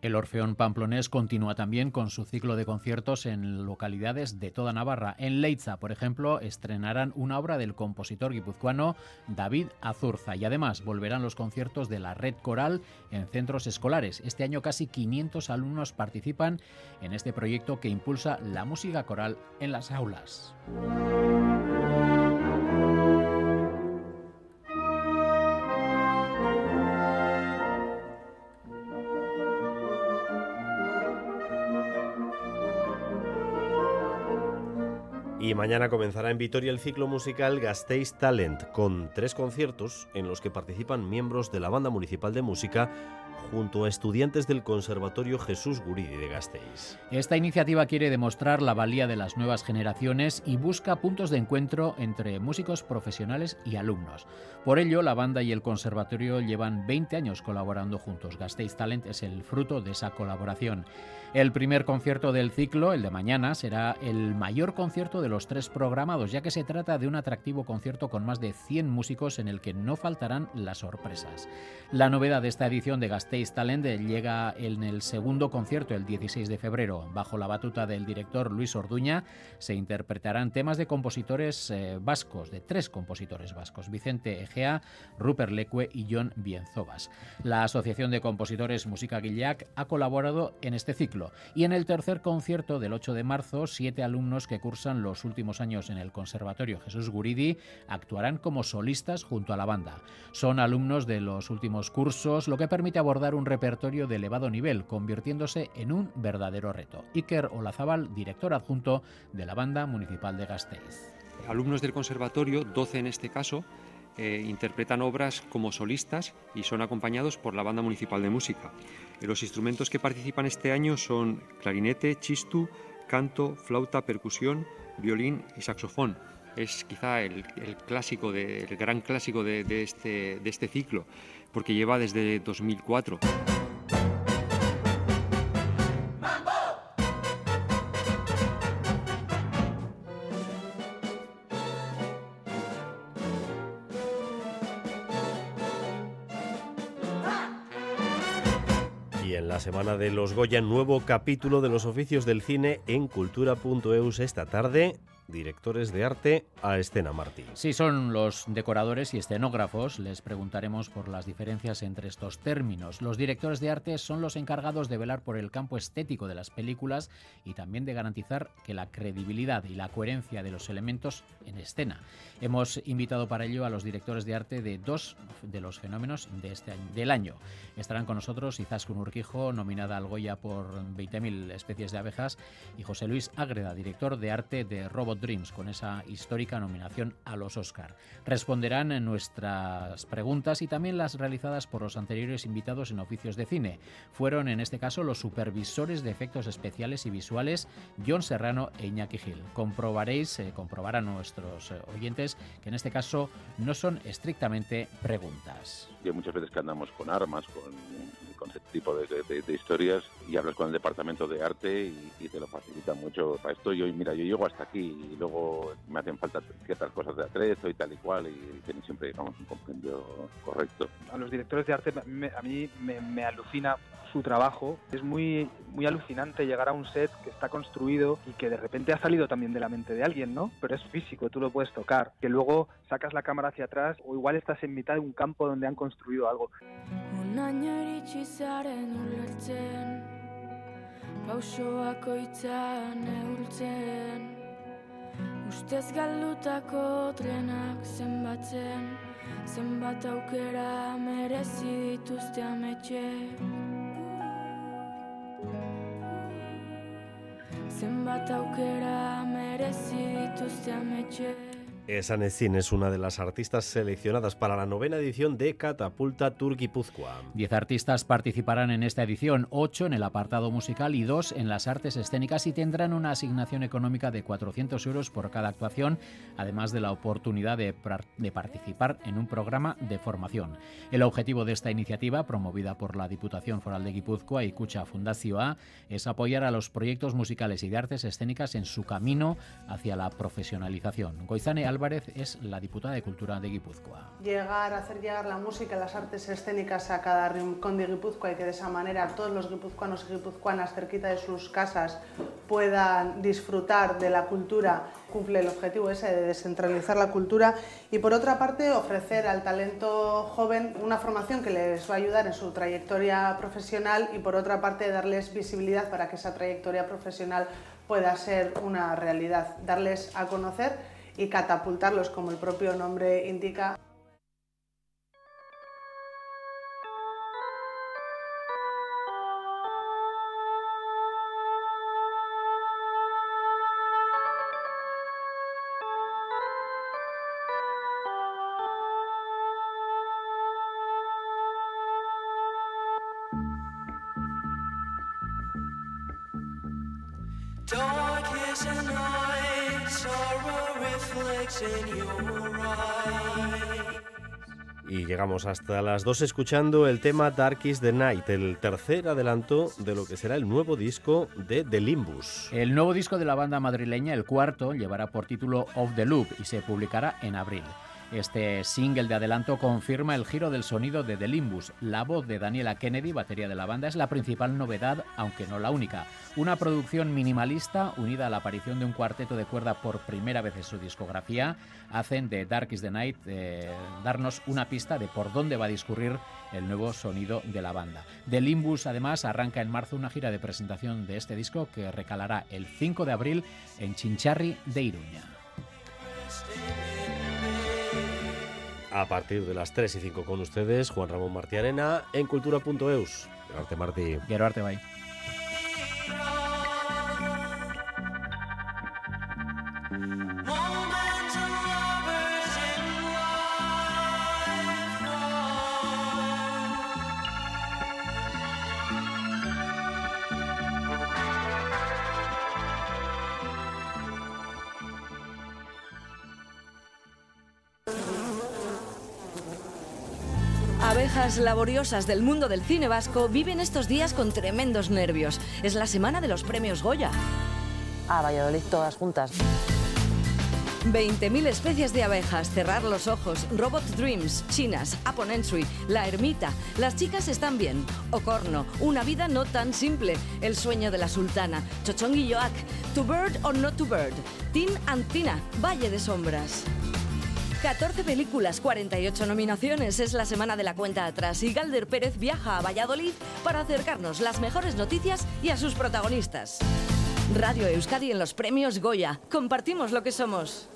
El Orfeón Pamplonés continúa también con su ciclo de conciertos en localidades de toda Navarra. En Leitza, por ejemplo, estrenarán una obra del compositor guipuzcoano David Azurza y además volverán los conciertos de la Red Coral en centros escolares. Este año casi 500 alumnos participan en este proyecto que impulsa la música coral en las aulas. Y mañana comenzará en Vitoria el ciclo musical Gasteiz Talent, con tres conciertos en los que participan miembros de la Banda Municipal de Música junto a estudiantes del Conservatorio Jesús Guridi de Gasteiz. Esta iniciativa quiere demostrar la valía de las nuevas generaciones y busca puntos de encuentro entre músicos profesionales y alumnos. Por ello, la banda y el conservatorio llevan 20 años colaborando juntos. Gasteiz Talent es el fruto de esa colaboración. El primer concierto del ciclo, el de mañana, será el mayor concierto de los tres programados, ya que se trata de un atractivo concierto con más de 100 músicos en el que no faltarán las sorpresas. La novedad de esta edición de Gasteiz Talent llega en el segundo concierto, el 16 de febrero. Bajo la batuta del director Luis Orduña se interpretarán temas de compositores eh, vascos, de tres compositores vascos, Vicente Egea, Rupert Leque y John Bienzobas. La Asociación de Compositores Música Guillac ha colaborado en este ciclo y en el tercer concierto del 8 de marzo, siete alumnos que cursan los últimos años en el Conservatorio Jesús Guridi actuarán como solistas junto a la banda. Son alumnos de los últimos cursos, lo que permite abordar un repertorio de elevado nivel, convirtiéndose en un verdadero reto. Iker Olazábal, director adjunto de la Banda Municipal de Gasteiz. Alumnos del conservatorio, 12 en este caso, eh, interpretan obras como solistas y son acompañados por la Banda Municipal de Música. Los instrumentos que participan este año son clarinete, chistu, canto, flauta, percusión, violín y saxofón. Es quizá el, clásico, el gran clásico de, este, de este ciclo, porque lleva desde 2004. semana de los Goya, nuevo capítulo de los oficios del cine en cultura.eus esta tarde directores de arte a Escena Martí. Sí, son los decoradores y escenógrafos. Les preguntaremos por las diferencias entre estos términos. Los directores de arte son los encargados de velar por el campo estético de las películas y también de garantizar que la credibilidad y la coherencia de los elementos en escena. Hemos invitado para ello a los directores de arte de dos de los fenómenos de este año, del año. Estarán con nosotros Izaskun Urquijo, nominada al Goya por 20.000 especies de abejas, y José Luis Ágreda, director de arte de Robot Dreams con esa histórica nominación a los Oscar. Responderán nuestras preguntas y también las realizadas por los anteriores invitados en oficios de cine. Fueron en este caso los supervisores de efectos especiales y visuales John Serrano e Iñaki Gil. Comprobaréis, eh, comprobarán nuestros eh, oyentes que en este caso no son estrictamente preguntas. Hay muchas veces que andamos con armas, con con este tipo de, historias y hablas con el departamento de arte y, te lo facilita mucho. Para esto yo, mira, yo llego hasta aquí y luego me hacen falta ciertas cosas de atrezo y tal y cual y tienen siempre, digamos, un compendio correcto. A los directores de arte a mí me, alucina su trabajo. Es muy, muy alucinante llegar a un set que está construido y que de repente ha salido también de la mente de alguien, ¿no? Pero es físico, tú lo puedes tocar. Que luego sacas la cámara hacia atrás o igual estás en mitad de un campo donde han construido algo. Onaino iritsi zaren ulertzen Pausoak oitzan eultzen Ustez galdutako trenak zenbatzen Zenbat aukera merezi dituzte ametxe. Zenbat aukera merezi dituzte ametxe Esanezin es una de las artistas seleccionadas para la novena edición de Catapulta Turquipuzcoa. Diez artistas participarán en esta edición, ocho en el apartado musical y dos en las artes escénicas y tendrán una asignación económica de 400 euros por cada actuación, además de la oportunidad de, participar en un programa de formación. El objetivo de esta iniciativa, promovida por la Diputación Foral de Guipúzcoa y Cucha Fundación es apoyar a los proyectos musicales y de artes escénicas en su camino hacia la profesionalización. Goizane Álvarez es la diputada de Cultura de Guipúzcoa. Llegar, hacer llegar la música las artes escénicas a cada rincón de Guipúzcoa y que de esa manera todos los guipuzcoanos y guipuzcoanas cerquita de sus casas puedan disfrutar de la cultura, cumple el objetivo ese de descentralizar la cultura y por otra parte ofrecer al talento joven una formación que les va a ayudar en su trayectoria profesional y por otra parte darles visibilidad para que esa trayectoria profesional pueda ser una realidad, darles a conocer y catapultarlos, como el propio nombre indica, Y llegamos hasta las dos escuchando el tema Dark is the Night, el tercer adelanto de lo que será el nuevo disco de The Limbus. El nuevo disco de la banda madrileña, el cuarto, llevará por título Off the Loop y se publicará en abril. Este single de adelanto confirma el giro del sonido de The Limbus. La voz de Daniela Kennedy, batería de la banda, es la principal novedad, aunque no la única. Una producción minimalista unida a la aparición de un cuarteto de cuerda por primera vez en su discografía hacen de Dark is the Night eh, darnos una pista de por dónde va a discurrir el nuevo sonido de la banda. The Limbus además arranca en marzo una gira de presentación de este disco que recalará el 5 de abril en Chincharri de Iruña. A partir de las 3 y 5 con ustedes, Juan Ramón Martí Arena en cultura.eus. Gerarte Martí. Gerarte, bye. Abejas laboriosas del mundo del cine vasco viven estos días con tremendos nervios. Es la semana de los premios Goya. A Valladolid todas juntas. 20.000 especies de abejas, Cerrar los ojos, Robot Dreams, Chinas, Aponensui, La Ermita, Las chicas están bien, Ocorno, Una vida no tan simple, El sueño de la sultana, Chochong y Joac, To Bird or Not to Bird, Tin Antina, Valle de Sombras. 14 películas, 48 nominaciones. Es la semana de la cuenta atrás y Galder Pérez viaja a Valladolid para acercarnos las mejores noticias y a sus protagonistas. Radio Euskadi en los premios Goya. Compartimos lo que somos.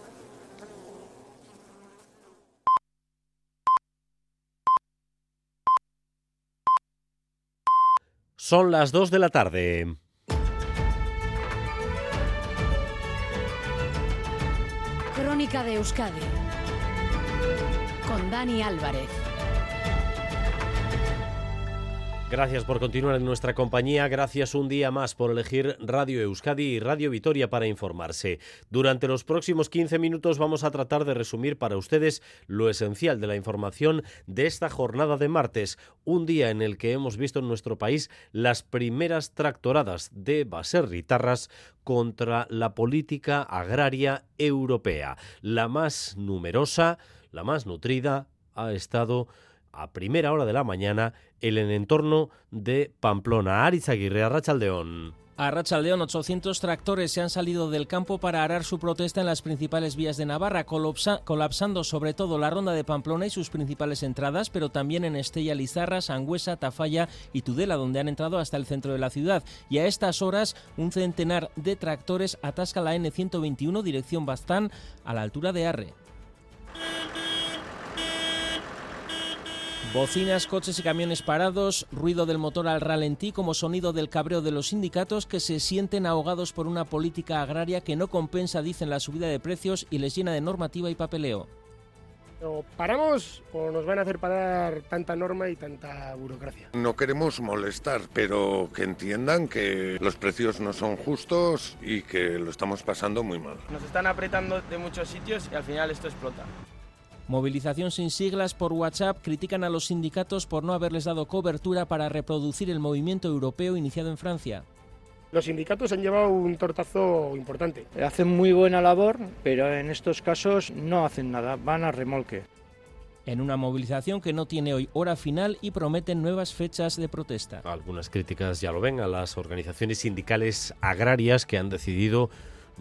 Son las 2 de la tarde. Crónica de Euskadi. Con Dani Álvarez. Gracias por continuar en nuestra compañía, gracias un día más por elegir Radio Euskadi y Radio Vitoria para informarse. Durante los próximos 15 minutos vamos a tratar de resumir para ustedes lo esencial de la información de esta jornada de martes, un día en el que hemos visto en nuestro país las primeras tractoradas de baserritarras contra la política agraria europea. La más numerosa, la más nutrida, ha estado a primera hora de la mañana en el entorno de Pamplona. Aritz Aguirre, Arrachaldeón. A Rachaldeón, 800 tractores se han salido del campo para arar su protesta en las principales vías de Navarra, colapsando sobre todo la ronda de Pamplona y sus principales entradas, pero también en Estella Lizarra, Sangüesa, Tafalla y Tudela, donde han entrado hasta el centro de la ciudad. Y a estas horas, un centenar de tractores atasca la N121 dirección Baztán a la altura de Arre. Bocinas, coches y camiones parados, ruido del motor al ralentí como sonido del cabreo de los sindicatos que se sienten ahogados por una política agraria que no compensa, dicen, la subida de precios y les llena de normativa y papeleo. ¿O paramos o nos van a hacer parar tanta norma y tanta burocracia? No queremos molestar, pero que entiendan que los precios no son justos y que lo estamos pasando muy mal. Nos están apretando de muchos sitios y al final esto explota. Movilización sin siglas por WhatsApp critican a los sindicatos por no haberles dado cobertura para reproducir el movimiento europeo iniciado en Francia. Los sindicatos han llevado un tortazo importante. Hacen muy buena labor, pero en estos casos no hacen nada, van a remolque. En una movilización que no tiene hoy hora final y prometen nuevas fechas de protesta. Algunas críticas ya lo ven a las organizaciones sindicales agrarias que han decidido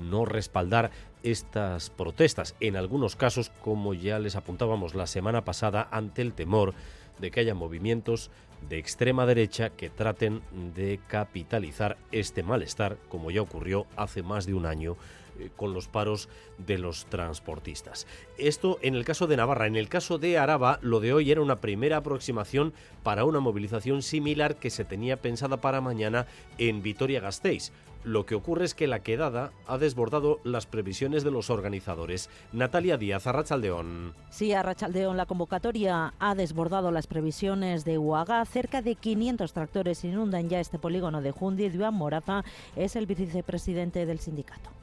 no respaldar estas protestas, en algunos casos, como ya les apuntábamos la semana pasada, ante el temor de que haya movimientos de extrema derecha que traten de capitalizar este malestar, como ya ocurrió hace más de un año eh, con los paros de los transportistas. Esto en el caso de Navarra. En el caso de Araba, lo de hoy era una primera aproximación para una movilización similar que se tenía pensada para mañana en Vitoria-Gasteiz. Lo que ocurre es que la quedada ha desbordado las previsiones de los organizadores. Natalia Díaz, Arrachaldeón. Sí, Arrachaldeón, la convocatoria ha desbordado las previsiones de UAGA. Cerca de 500 tractores inundan ya este polígono de Jundi. Duan Moraza es el vicepresidente del sindicato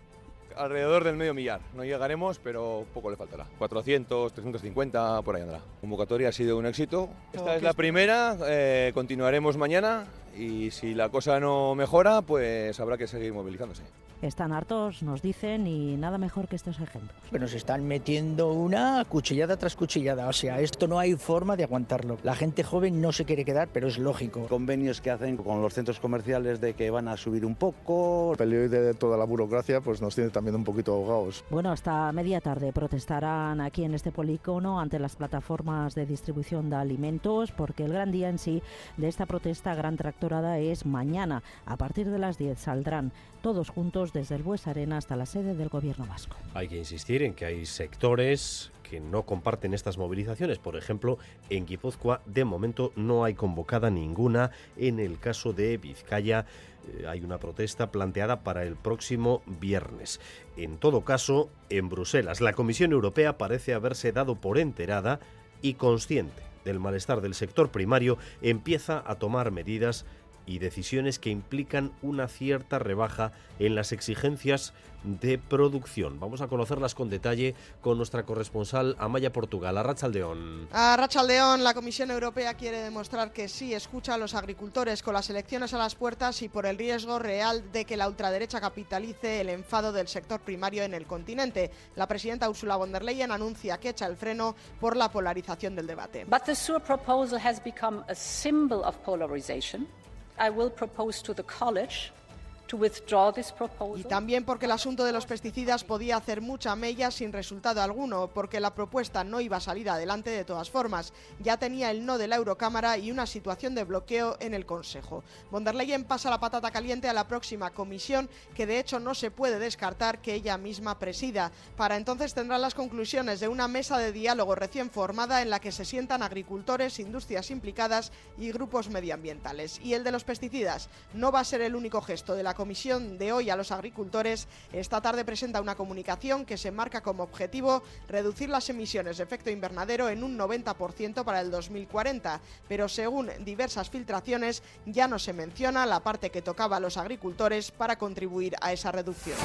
alrededor del medio millar. No llegaremos, pero poco le faltará. 400, 350, por ahí andará. La convocatoria ha sido un éxito. Esta es la primera, eh, continuaremos mañana y si la cosa no mejora, pues habrá que seguir movilizándose. Están hartos, nos dicen, y nada mejor que estos ejemplos. Bueno, se están metiendo una cuchillada tras cuchillada. O sea, esto no hay forma de aguantarlo. La gente joven no se quiere quedar, pero es lógico. Convenios que hacen con los centros comerciales de que van a subir un poco. El peligro de toda la burocracia pues nos tiene también un poquito ahogados. Bueno, hasta media tarde protestarán aquí en este polígono ante las plataformas de distribución de alimentos, porque el gran día en sí de esta protesta gran tractorada es mañana. A partir de las 10 saldrán todos juntos desde el Bues Arena hasta la sede del Gobierno vasco. Hay que insistir en que hay sectores que no comparten estas movilizaciones. Por ejemplo, en Guipúzcoa de momento no hay convocada ninguna. En el caso de Vizcaya eh, hay una protesta planteada para el próximo viernes. En todo caso, en Bruselas, la Comisión Europea parece haberse dado por enterada y consciente del malestar del sector primario, empieza a tomar medidas y decisiones que implican una cierta rebaja en las exigencias de producción. Vamos a conocerlas con detalle con nuestra corresponsal Amaya Portugal, a Rachaldeón. A Rachaldeón, la Comisión Europea quiere demostrar que sí escucha a los agricultores con las elecciones a las puertas y por el riesgo real de que la ultraderecha capitalice el enfado del sector primario en el continente. La presidenta Ursula von der Leyen anuncia que echa el freno por la polarización del debate. But the proposal has become a symbol of polarization. I will propose to the college y también porque el asunto de los pesticidas podía hacer mucha mella sin resultado alguno, porque la propuesta no iba a salir adelante de todas formas. Ya tenía el no de la Eurocámara y una situación de bloqueo en el Consejo. Von der Leyen pasa la patata caliente a la próxima comisión, que de hecho no se puede descartar que ella misma presida. Para entonces tendrán las conclusiones de una mesa de diálogo recién formada en la que se sientan agricultores, industrias implicadas y grupos medioambientales. Y el de los pesticidas no va a ser el único gesto de la comisión de hoy a los agricultores, esta tarde presenta una comunicación que se marca como objetivo reducir las emisiones de efecto invernadero en un 90% para el 2040, pero según diversas filtraciones ya no se menciona la parte que tocaba a los agricultores para contribuir a esa reducción.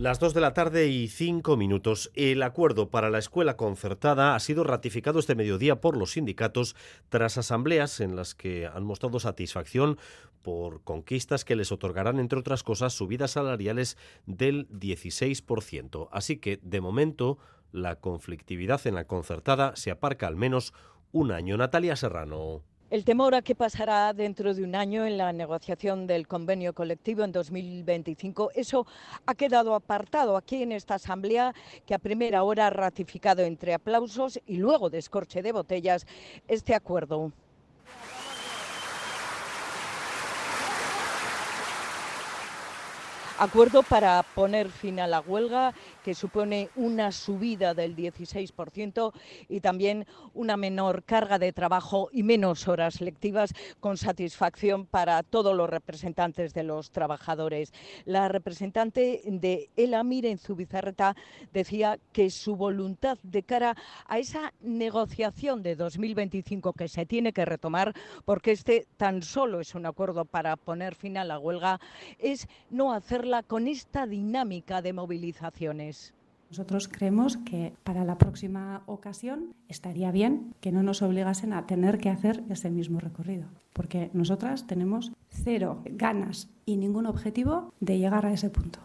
Las 2 de la tarde y 5 minutos. El acuerdo para la escuela concertada ha sido ratificado este mediodía por los sindicatos tras asambleas en las que han mostrado satisfacción por conquistas que les otorgarán, entre otras cosas, subidas salariales del 16%. Así que, de momento, la conflictividad en la concertada se aparca al menos un año. Natalia Serrano. El temor a qué pasará dentro de un año en la negociación del convenio colectivo en 2025, eso ha quedado apartado aquí en esta asamblea que a primera hora ha ratificado entre aplausos y luego descorche de botellas este acuerdo. Acuerdo para poner fin a la huelga, que supone una subida del 16% y también una menor carga de trabajo y menos horas lectivas, con satisfacción para todos los representantes de los trabajadores. La representante de El Amir en Zubizarreta decía que su voluntad de cara a esa negociación de 2025 que se tiene que retomar, porque este tan solo es un acuerdo para poner fin a la huelga, es no hacerla con esta dinámica de movilizaciones. Nosotros creemos que para la próxima ocasión estaría bien que no nos obligasen a tener que hacer ese mismo recorrido, porque nosotras tenemos cero ganas y ningún objetivo de llegar a ese punto.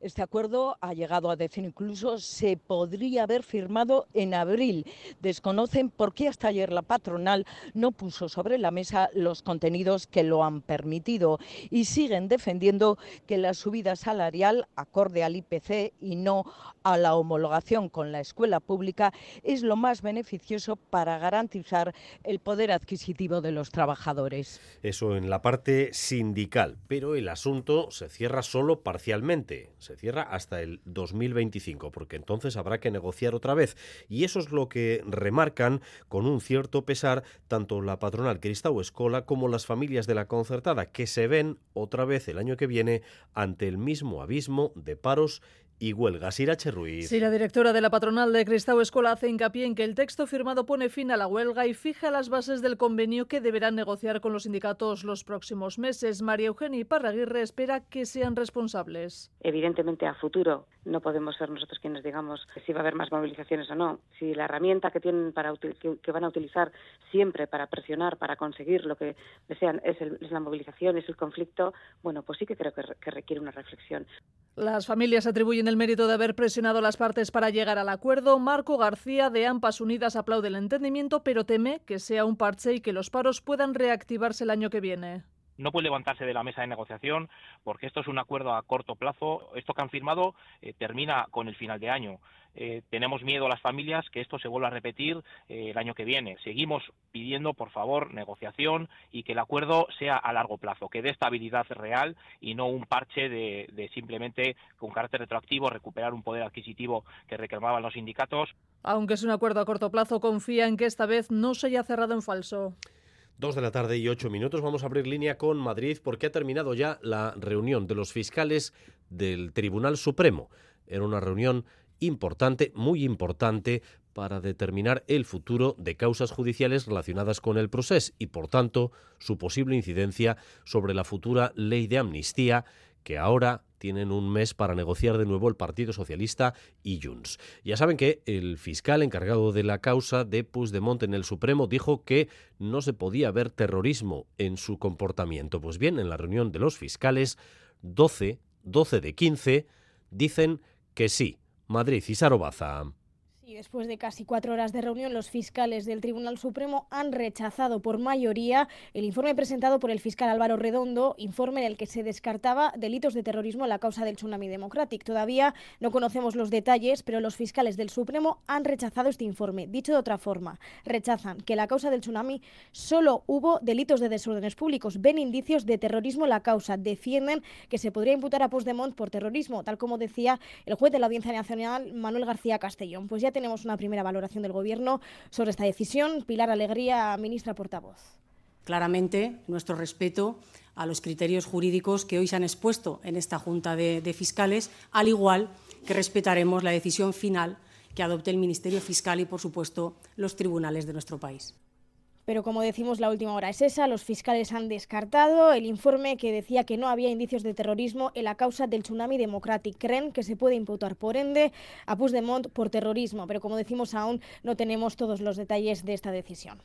Este acuerdo ha llegado a decir incluso se podría haber firmado en abril. Desconocen por qué hasta ayer la patronal no puso sobre la mesa los contenidos que lo han permitido y siguen defendiendo que la subida salarial acorde al IPC y no a la homologación con la escuela pública es lo más beneficioso para garantizar el poder adquisitivo de los trabajadores. Eso en la parte sindical, pero el asunto se cierra solo parcialmente cierra hasta el 2025, porque entonces habrá que negociar otra vez. Y eso es lo que remarcan con un cierto pesar tanto la patronal Cristau Escola como las familias de la concertada, que se ven otra vez el año que viene ante el mismo abismo de paros y huelgas. Irache Ruiz. Sí, la directora de la patronal de Cristau Escola hace hincapié en que el texto firmado pone fin a la huelga y fija las bases del convenio que deberán negociar con los sindicatos los próximos meses. María Eugenia Parraguirre espera que sean responsables. Evidentemente, a futuro no podemos ser nosotros quienes digamos si va a haber más movilizaciones o no. Si la herramienta que tienen para que, van a utilizar siempre para presionar, para conseguir lo que desean es, la movilización, es el conflicto, bueno, pues sí que creo que, que requiere una reflexión. Las familias atribuyen el mérito de haber presionado las partes para llegar al acuerdo. Marco García de AMPAS Unidas aplaude el entendimiento, pero teme que sea un parche y que los paros puedan reactivarse el año que viene no puede levantarse de la mesa de negociación porque esto es un acuerdo a corto plazo. Esto que han firmado eh, termina con el final de año. Eh, tenemos miedo a las familias que esto se vuelva a repetir eh, el año que viene. Seguimos pidiendo, por favor, negociación y que el acuerdo sea a largo plazo, que dé estabilidad real y no un parche de, de simplemente con carácter retroactivo recuperar un poder adquisitivo que reclamaban los sindicatos. Aunque es un acuerdo a corto plazo, confía en que esta vez no se haya cerrado en falso. Dos de la tarde y ocho minutos. Vamos a abrir línea con Madrid porque ha terminado ya la reunión de los fiscales del Tribunal Supremo. Era una reunión importante, muy importante para determinar el futuro de causas judiciales relacionadas con el proceso y, por tanto, su posible incidencia sobre la futura ley de amnistía que ahora tienen un mes para negociar de nuevo el Partido Socialista y Junts. Ya saben que el fiscal encargado de la causa de Puigdemont en el Supremo dijo que no se podía ver terrorismo en su comportamiento. Pues bien, en la reunión de los fiscales, 12, 12 de 15 dicen que sí. Madrid y Sarobaza. Y después de casi cuatro horas de reunión, los fiscales del Tribunal Supremo han rechazado por mayoría el informe presentado por el fiscal Álvaro Redondo, informe en el que se descartaba delitos de terrorismo en la causa del Tsunami Democratic. Todavía no conocemos los detalles, pero los fiscales del Supremo han rechazado este informe. Dicho de otra forma, rechazan que la causa del tsunami solo hubo delitos de desórdenes públicos, ven indicios de terrorismo la causa, defienden que se podría imputar a Puigdemont por terrorismo, tal como decía el juez de la Audiencia Nacional Manuel García Castellón. Pues ya tenemos una primera valoración del Gobierno sobre esta decisión. Pilar Alegría, ministra portavoz. Claramente, nuestro respeto a los criterios jurídicos que hoy se han expuesto en esta Junta de, de Fiscales, al igual que respetaremos la decisión final que adopte el Ministerio Fiscal y, por supuesto, los tribunales de nuestro país. Pero como decimos, la última hora es esa. Los fiscales han descartado el informe que decía que no había indicios de terrorismo en la causa del tsunami democratic. Creen que se puede imputar, por ende, a Puigdemont por terrorismo. Pero como decimos, aún no tenemos todos los detalles de esta decisión.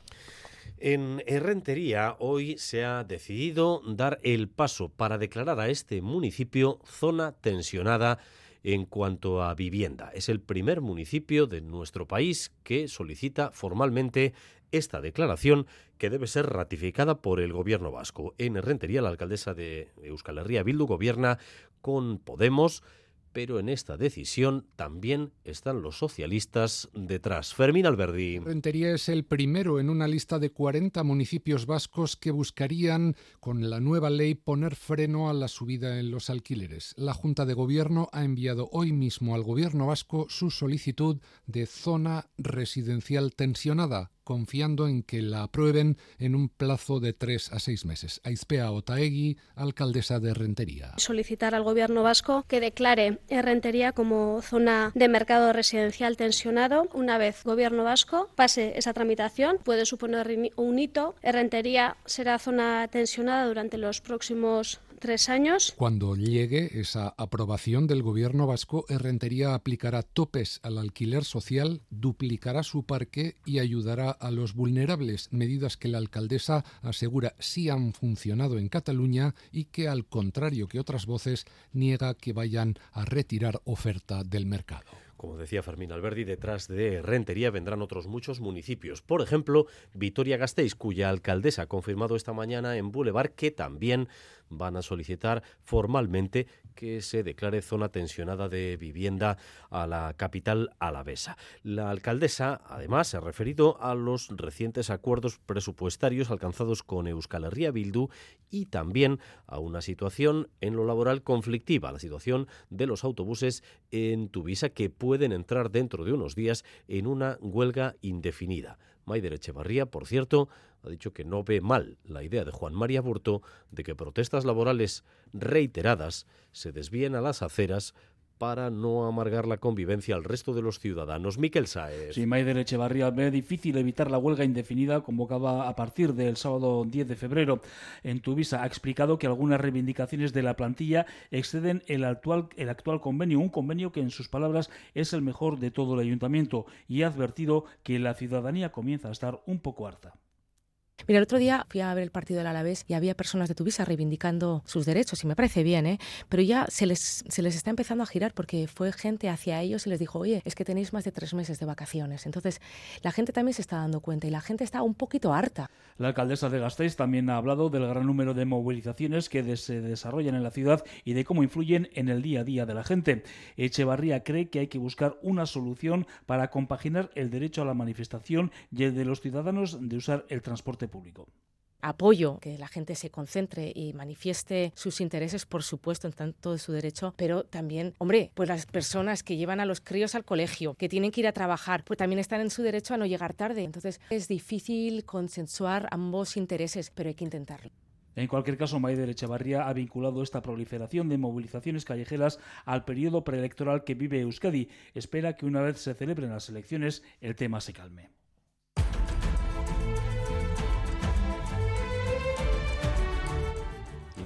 En Herrentería hoy se ha decidido dar el paso para declarar a este municipio zona tensionada en cuanto a vivienda. Es el primer municipio de nuestro país que solicita formalmente esta declaración que debe ser ratificada por el gobierno vasco. En Rentería, la alcaldesa de Euskal Herria, Bildu, gobierna con Podemos, pero en esta decisión también están los socialistas detrás. Fermín Alberdi. Rentería es el primero en una lista de 40 municipios vascos que buscarían, con la nueva ley, poner freno a la subida en los alquileres. La Junta de Gobierno ha enviado hoy mismo al Gobierno vasco su solicitud de zona residencial tensionada confiando en que la aprueben en un plazo de tres a seis meses. Aizpea Otaegui, alcaldesa de Rentería. Solicitar al Gobierno vasco que declare Rentería como zona de mercado residencial tensionado. Una vez Gobierno vasco pase esa tramitación, puede suponer un hito. Rentería será zona tensionada durante los próximos tres años. Cuando llegue esa aprobación del gobierno vasco, Rentería aplicará topes al alquiler social, duplicará su parque y ayudará a los vulnerables, medidas que la alcaldesa asegura sí han funcionado en Cataluña y que, al contrario que otras voces, niega que vayan a retirar oferta del mercado. Como decía Fermín Alberdi, detrás de Rentería vendrán otros muchos municipios. Por ejemplo, Vitoria-Gasteiz, cuya alcaldesa ha confirmado esta mañana en Boulevard que también van a solicitar formalmente que se declare zona tensionada de vivienda a la capital alavesa. La alcaldesa, además, se ha referido a los recientes acuerdos presupuestarios alcanzados con Euskal Herria Bildu y también a una situación en lo laboral conflictiva, la situación de los autobuses en Tuvisa que pueden entrar dentro de unos días en una huelga indefinida. Maider Echevarría, por cierto, ha dicho que no ve mal la idea de Juan María Burto de que protestas laborales reiteradas se desvíen a las aceras para no amargar la convivencia al resto de los ciudadanos. Miquel Saez. Sí, Maider Echevarría ve difícil evitar la huelga indefinida convocada a partir del sábado 10 de febrero. En Tuvisa ha explicado que algunas reivindicaciones de la plantilla exceden el actual, el actual convenio, un convenio que en sus palabras es el mejor de todo el ayuntamiento y ha advertido que la ciudadanía comienza a estar un poco harta. Mira, el otro día fui a ver el partido del Alavés y había personas de Tuvisa reivindicando sus derechos y me parece bien, ¿eh? Pero ya se les, se les está empezando a girar porque fue gente hacia ellos y les dijo, oye, es que tenéis más de tres meses de vacaciones. Entonces, la gente también se está dando cuenta y la gente está un poquito harta. La alcaldesa de Gasteiz también ha hablado del gran número de movilizaciones que se desarrollan en la ciudad y de cómo influyen en el día a día de la gente. Echevarría cree que hay que buscar una solución para compaginar el derecho a la manifestación y el de los ciudadanos de usar el transporte público apoyo que la gente se concentre y manifieste sus intereses, por supuesto, en tanto de su derecho, pero también, hombre, pues las personas que llevan a los críos al colegio, que tienen que ir a trabajar, pues también están en su derecho a no llegar tarde. Entonces es difícil consensuar ambos intereses, pero hay que intentarlo. En cualquier caso, Maider Echevarría ha vinculado esta proliferación de movilizaciones callejeras al periodo preelectoral que vive Euskadi. Espera que una vez se celebren las elecciones el tema se calme.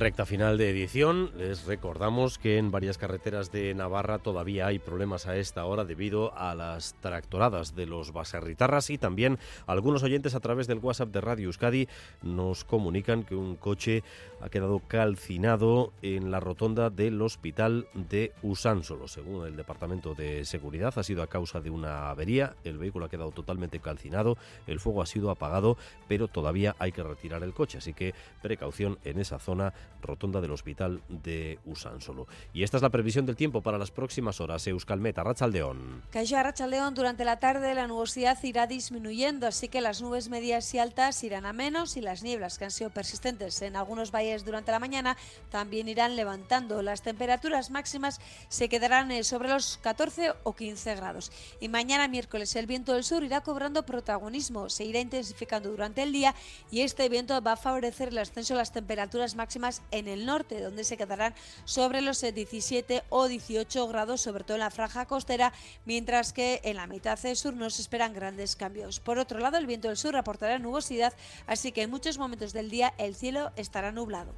Recta final de edición. Les recordamos que en varias carreteras de Navarra todavía hay problemas a esta hora debido a las tractoradas de los baserritarras y también algunos oyentes a través del WhatsApp de Radio Euskadi nos comunican que un coche ha quedado calcinado en la rotonda del hospital de Usánsolo. Según el Departamento de Seguridad, ha sido a causa de una avería. El vehículo ha quedado totalmente calcinado, el fuego ha sido apagado, pero todavía hay que retirar el coche. Así que precaución en esa zona rotonda del hospital de Usánsolo. Y esta es la previsión del tiempo para las próximas horas. Euskalmeta, Rachaldeón. Cayó Rachaldeón, durante la tarde la nubosidad irá disminuyendo, así que las nubes medias y altas irán a menos y las nieblas que han sido persistentes en algunos valles durante la mañana también irán levantando. Las temperaturas máximas se quedarán eh, sobre los 14 o 15 grados. Y mañana miércoles el viento del sur irá cobrando protagonismo, se irá intensificando durante el día y este viento va a favorecer el ascenso de las temperaturas máximas en el norte, donde se quedarán sobre los 17 eh, o 18 grados, sobre todo en la franja costera, mientras que en la mitad sur no se esperan grandes cambios. Por otro lado, el viento del sur aportará nubosidad, así que en muchos momentos del día el cielo estará nublado.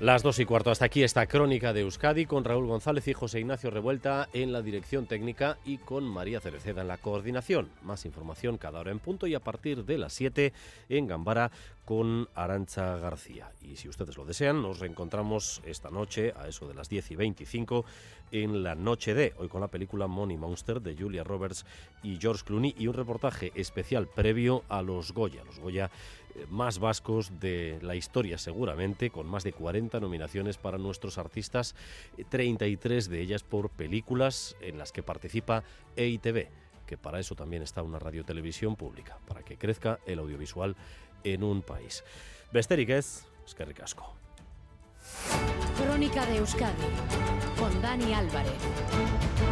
Las dos y cuarto. Hasta aquí esta crónica de Euskadi con Raúl González y José Ignacio Revuelta en la dirección técnica y con María Cereceda en la coordinación. Más información cada hora en punto y a partir de las 7 en Gambara con Arancha García. Y si ustedes lo desean, nos reencontramos esta noche a eso de las 10 y 25 en la noche de hoy con la película Money Monster de Julia Roberts y George Clooney y un reportaje especial previo a los Goya. Los Goya más vascos de la historia seguramente, con más de 40 nominaciones para nuestros artistas, 33 eh, de ellas por películas en las que participa EITV, que para eso también está una radiotelevisión pública, para que crezca el audiovisual en un país. Besterik ez, eskerrik asko. Crónica de Euskadi con Dani Álvarez.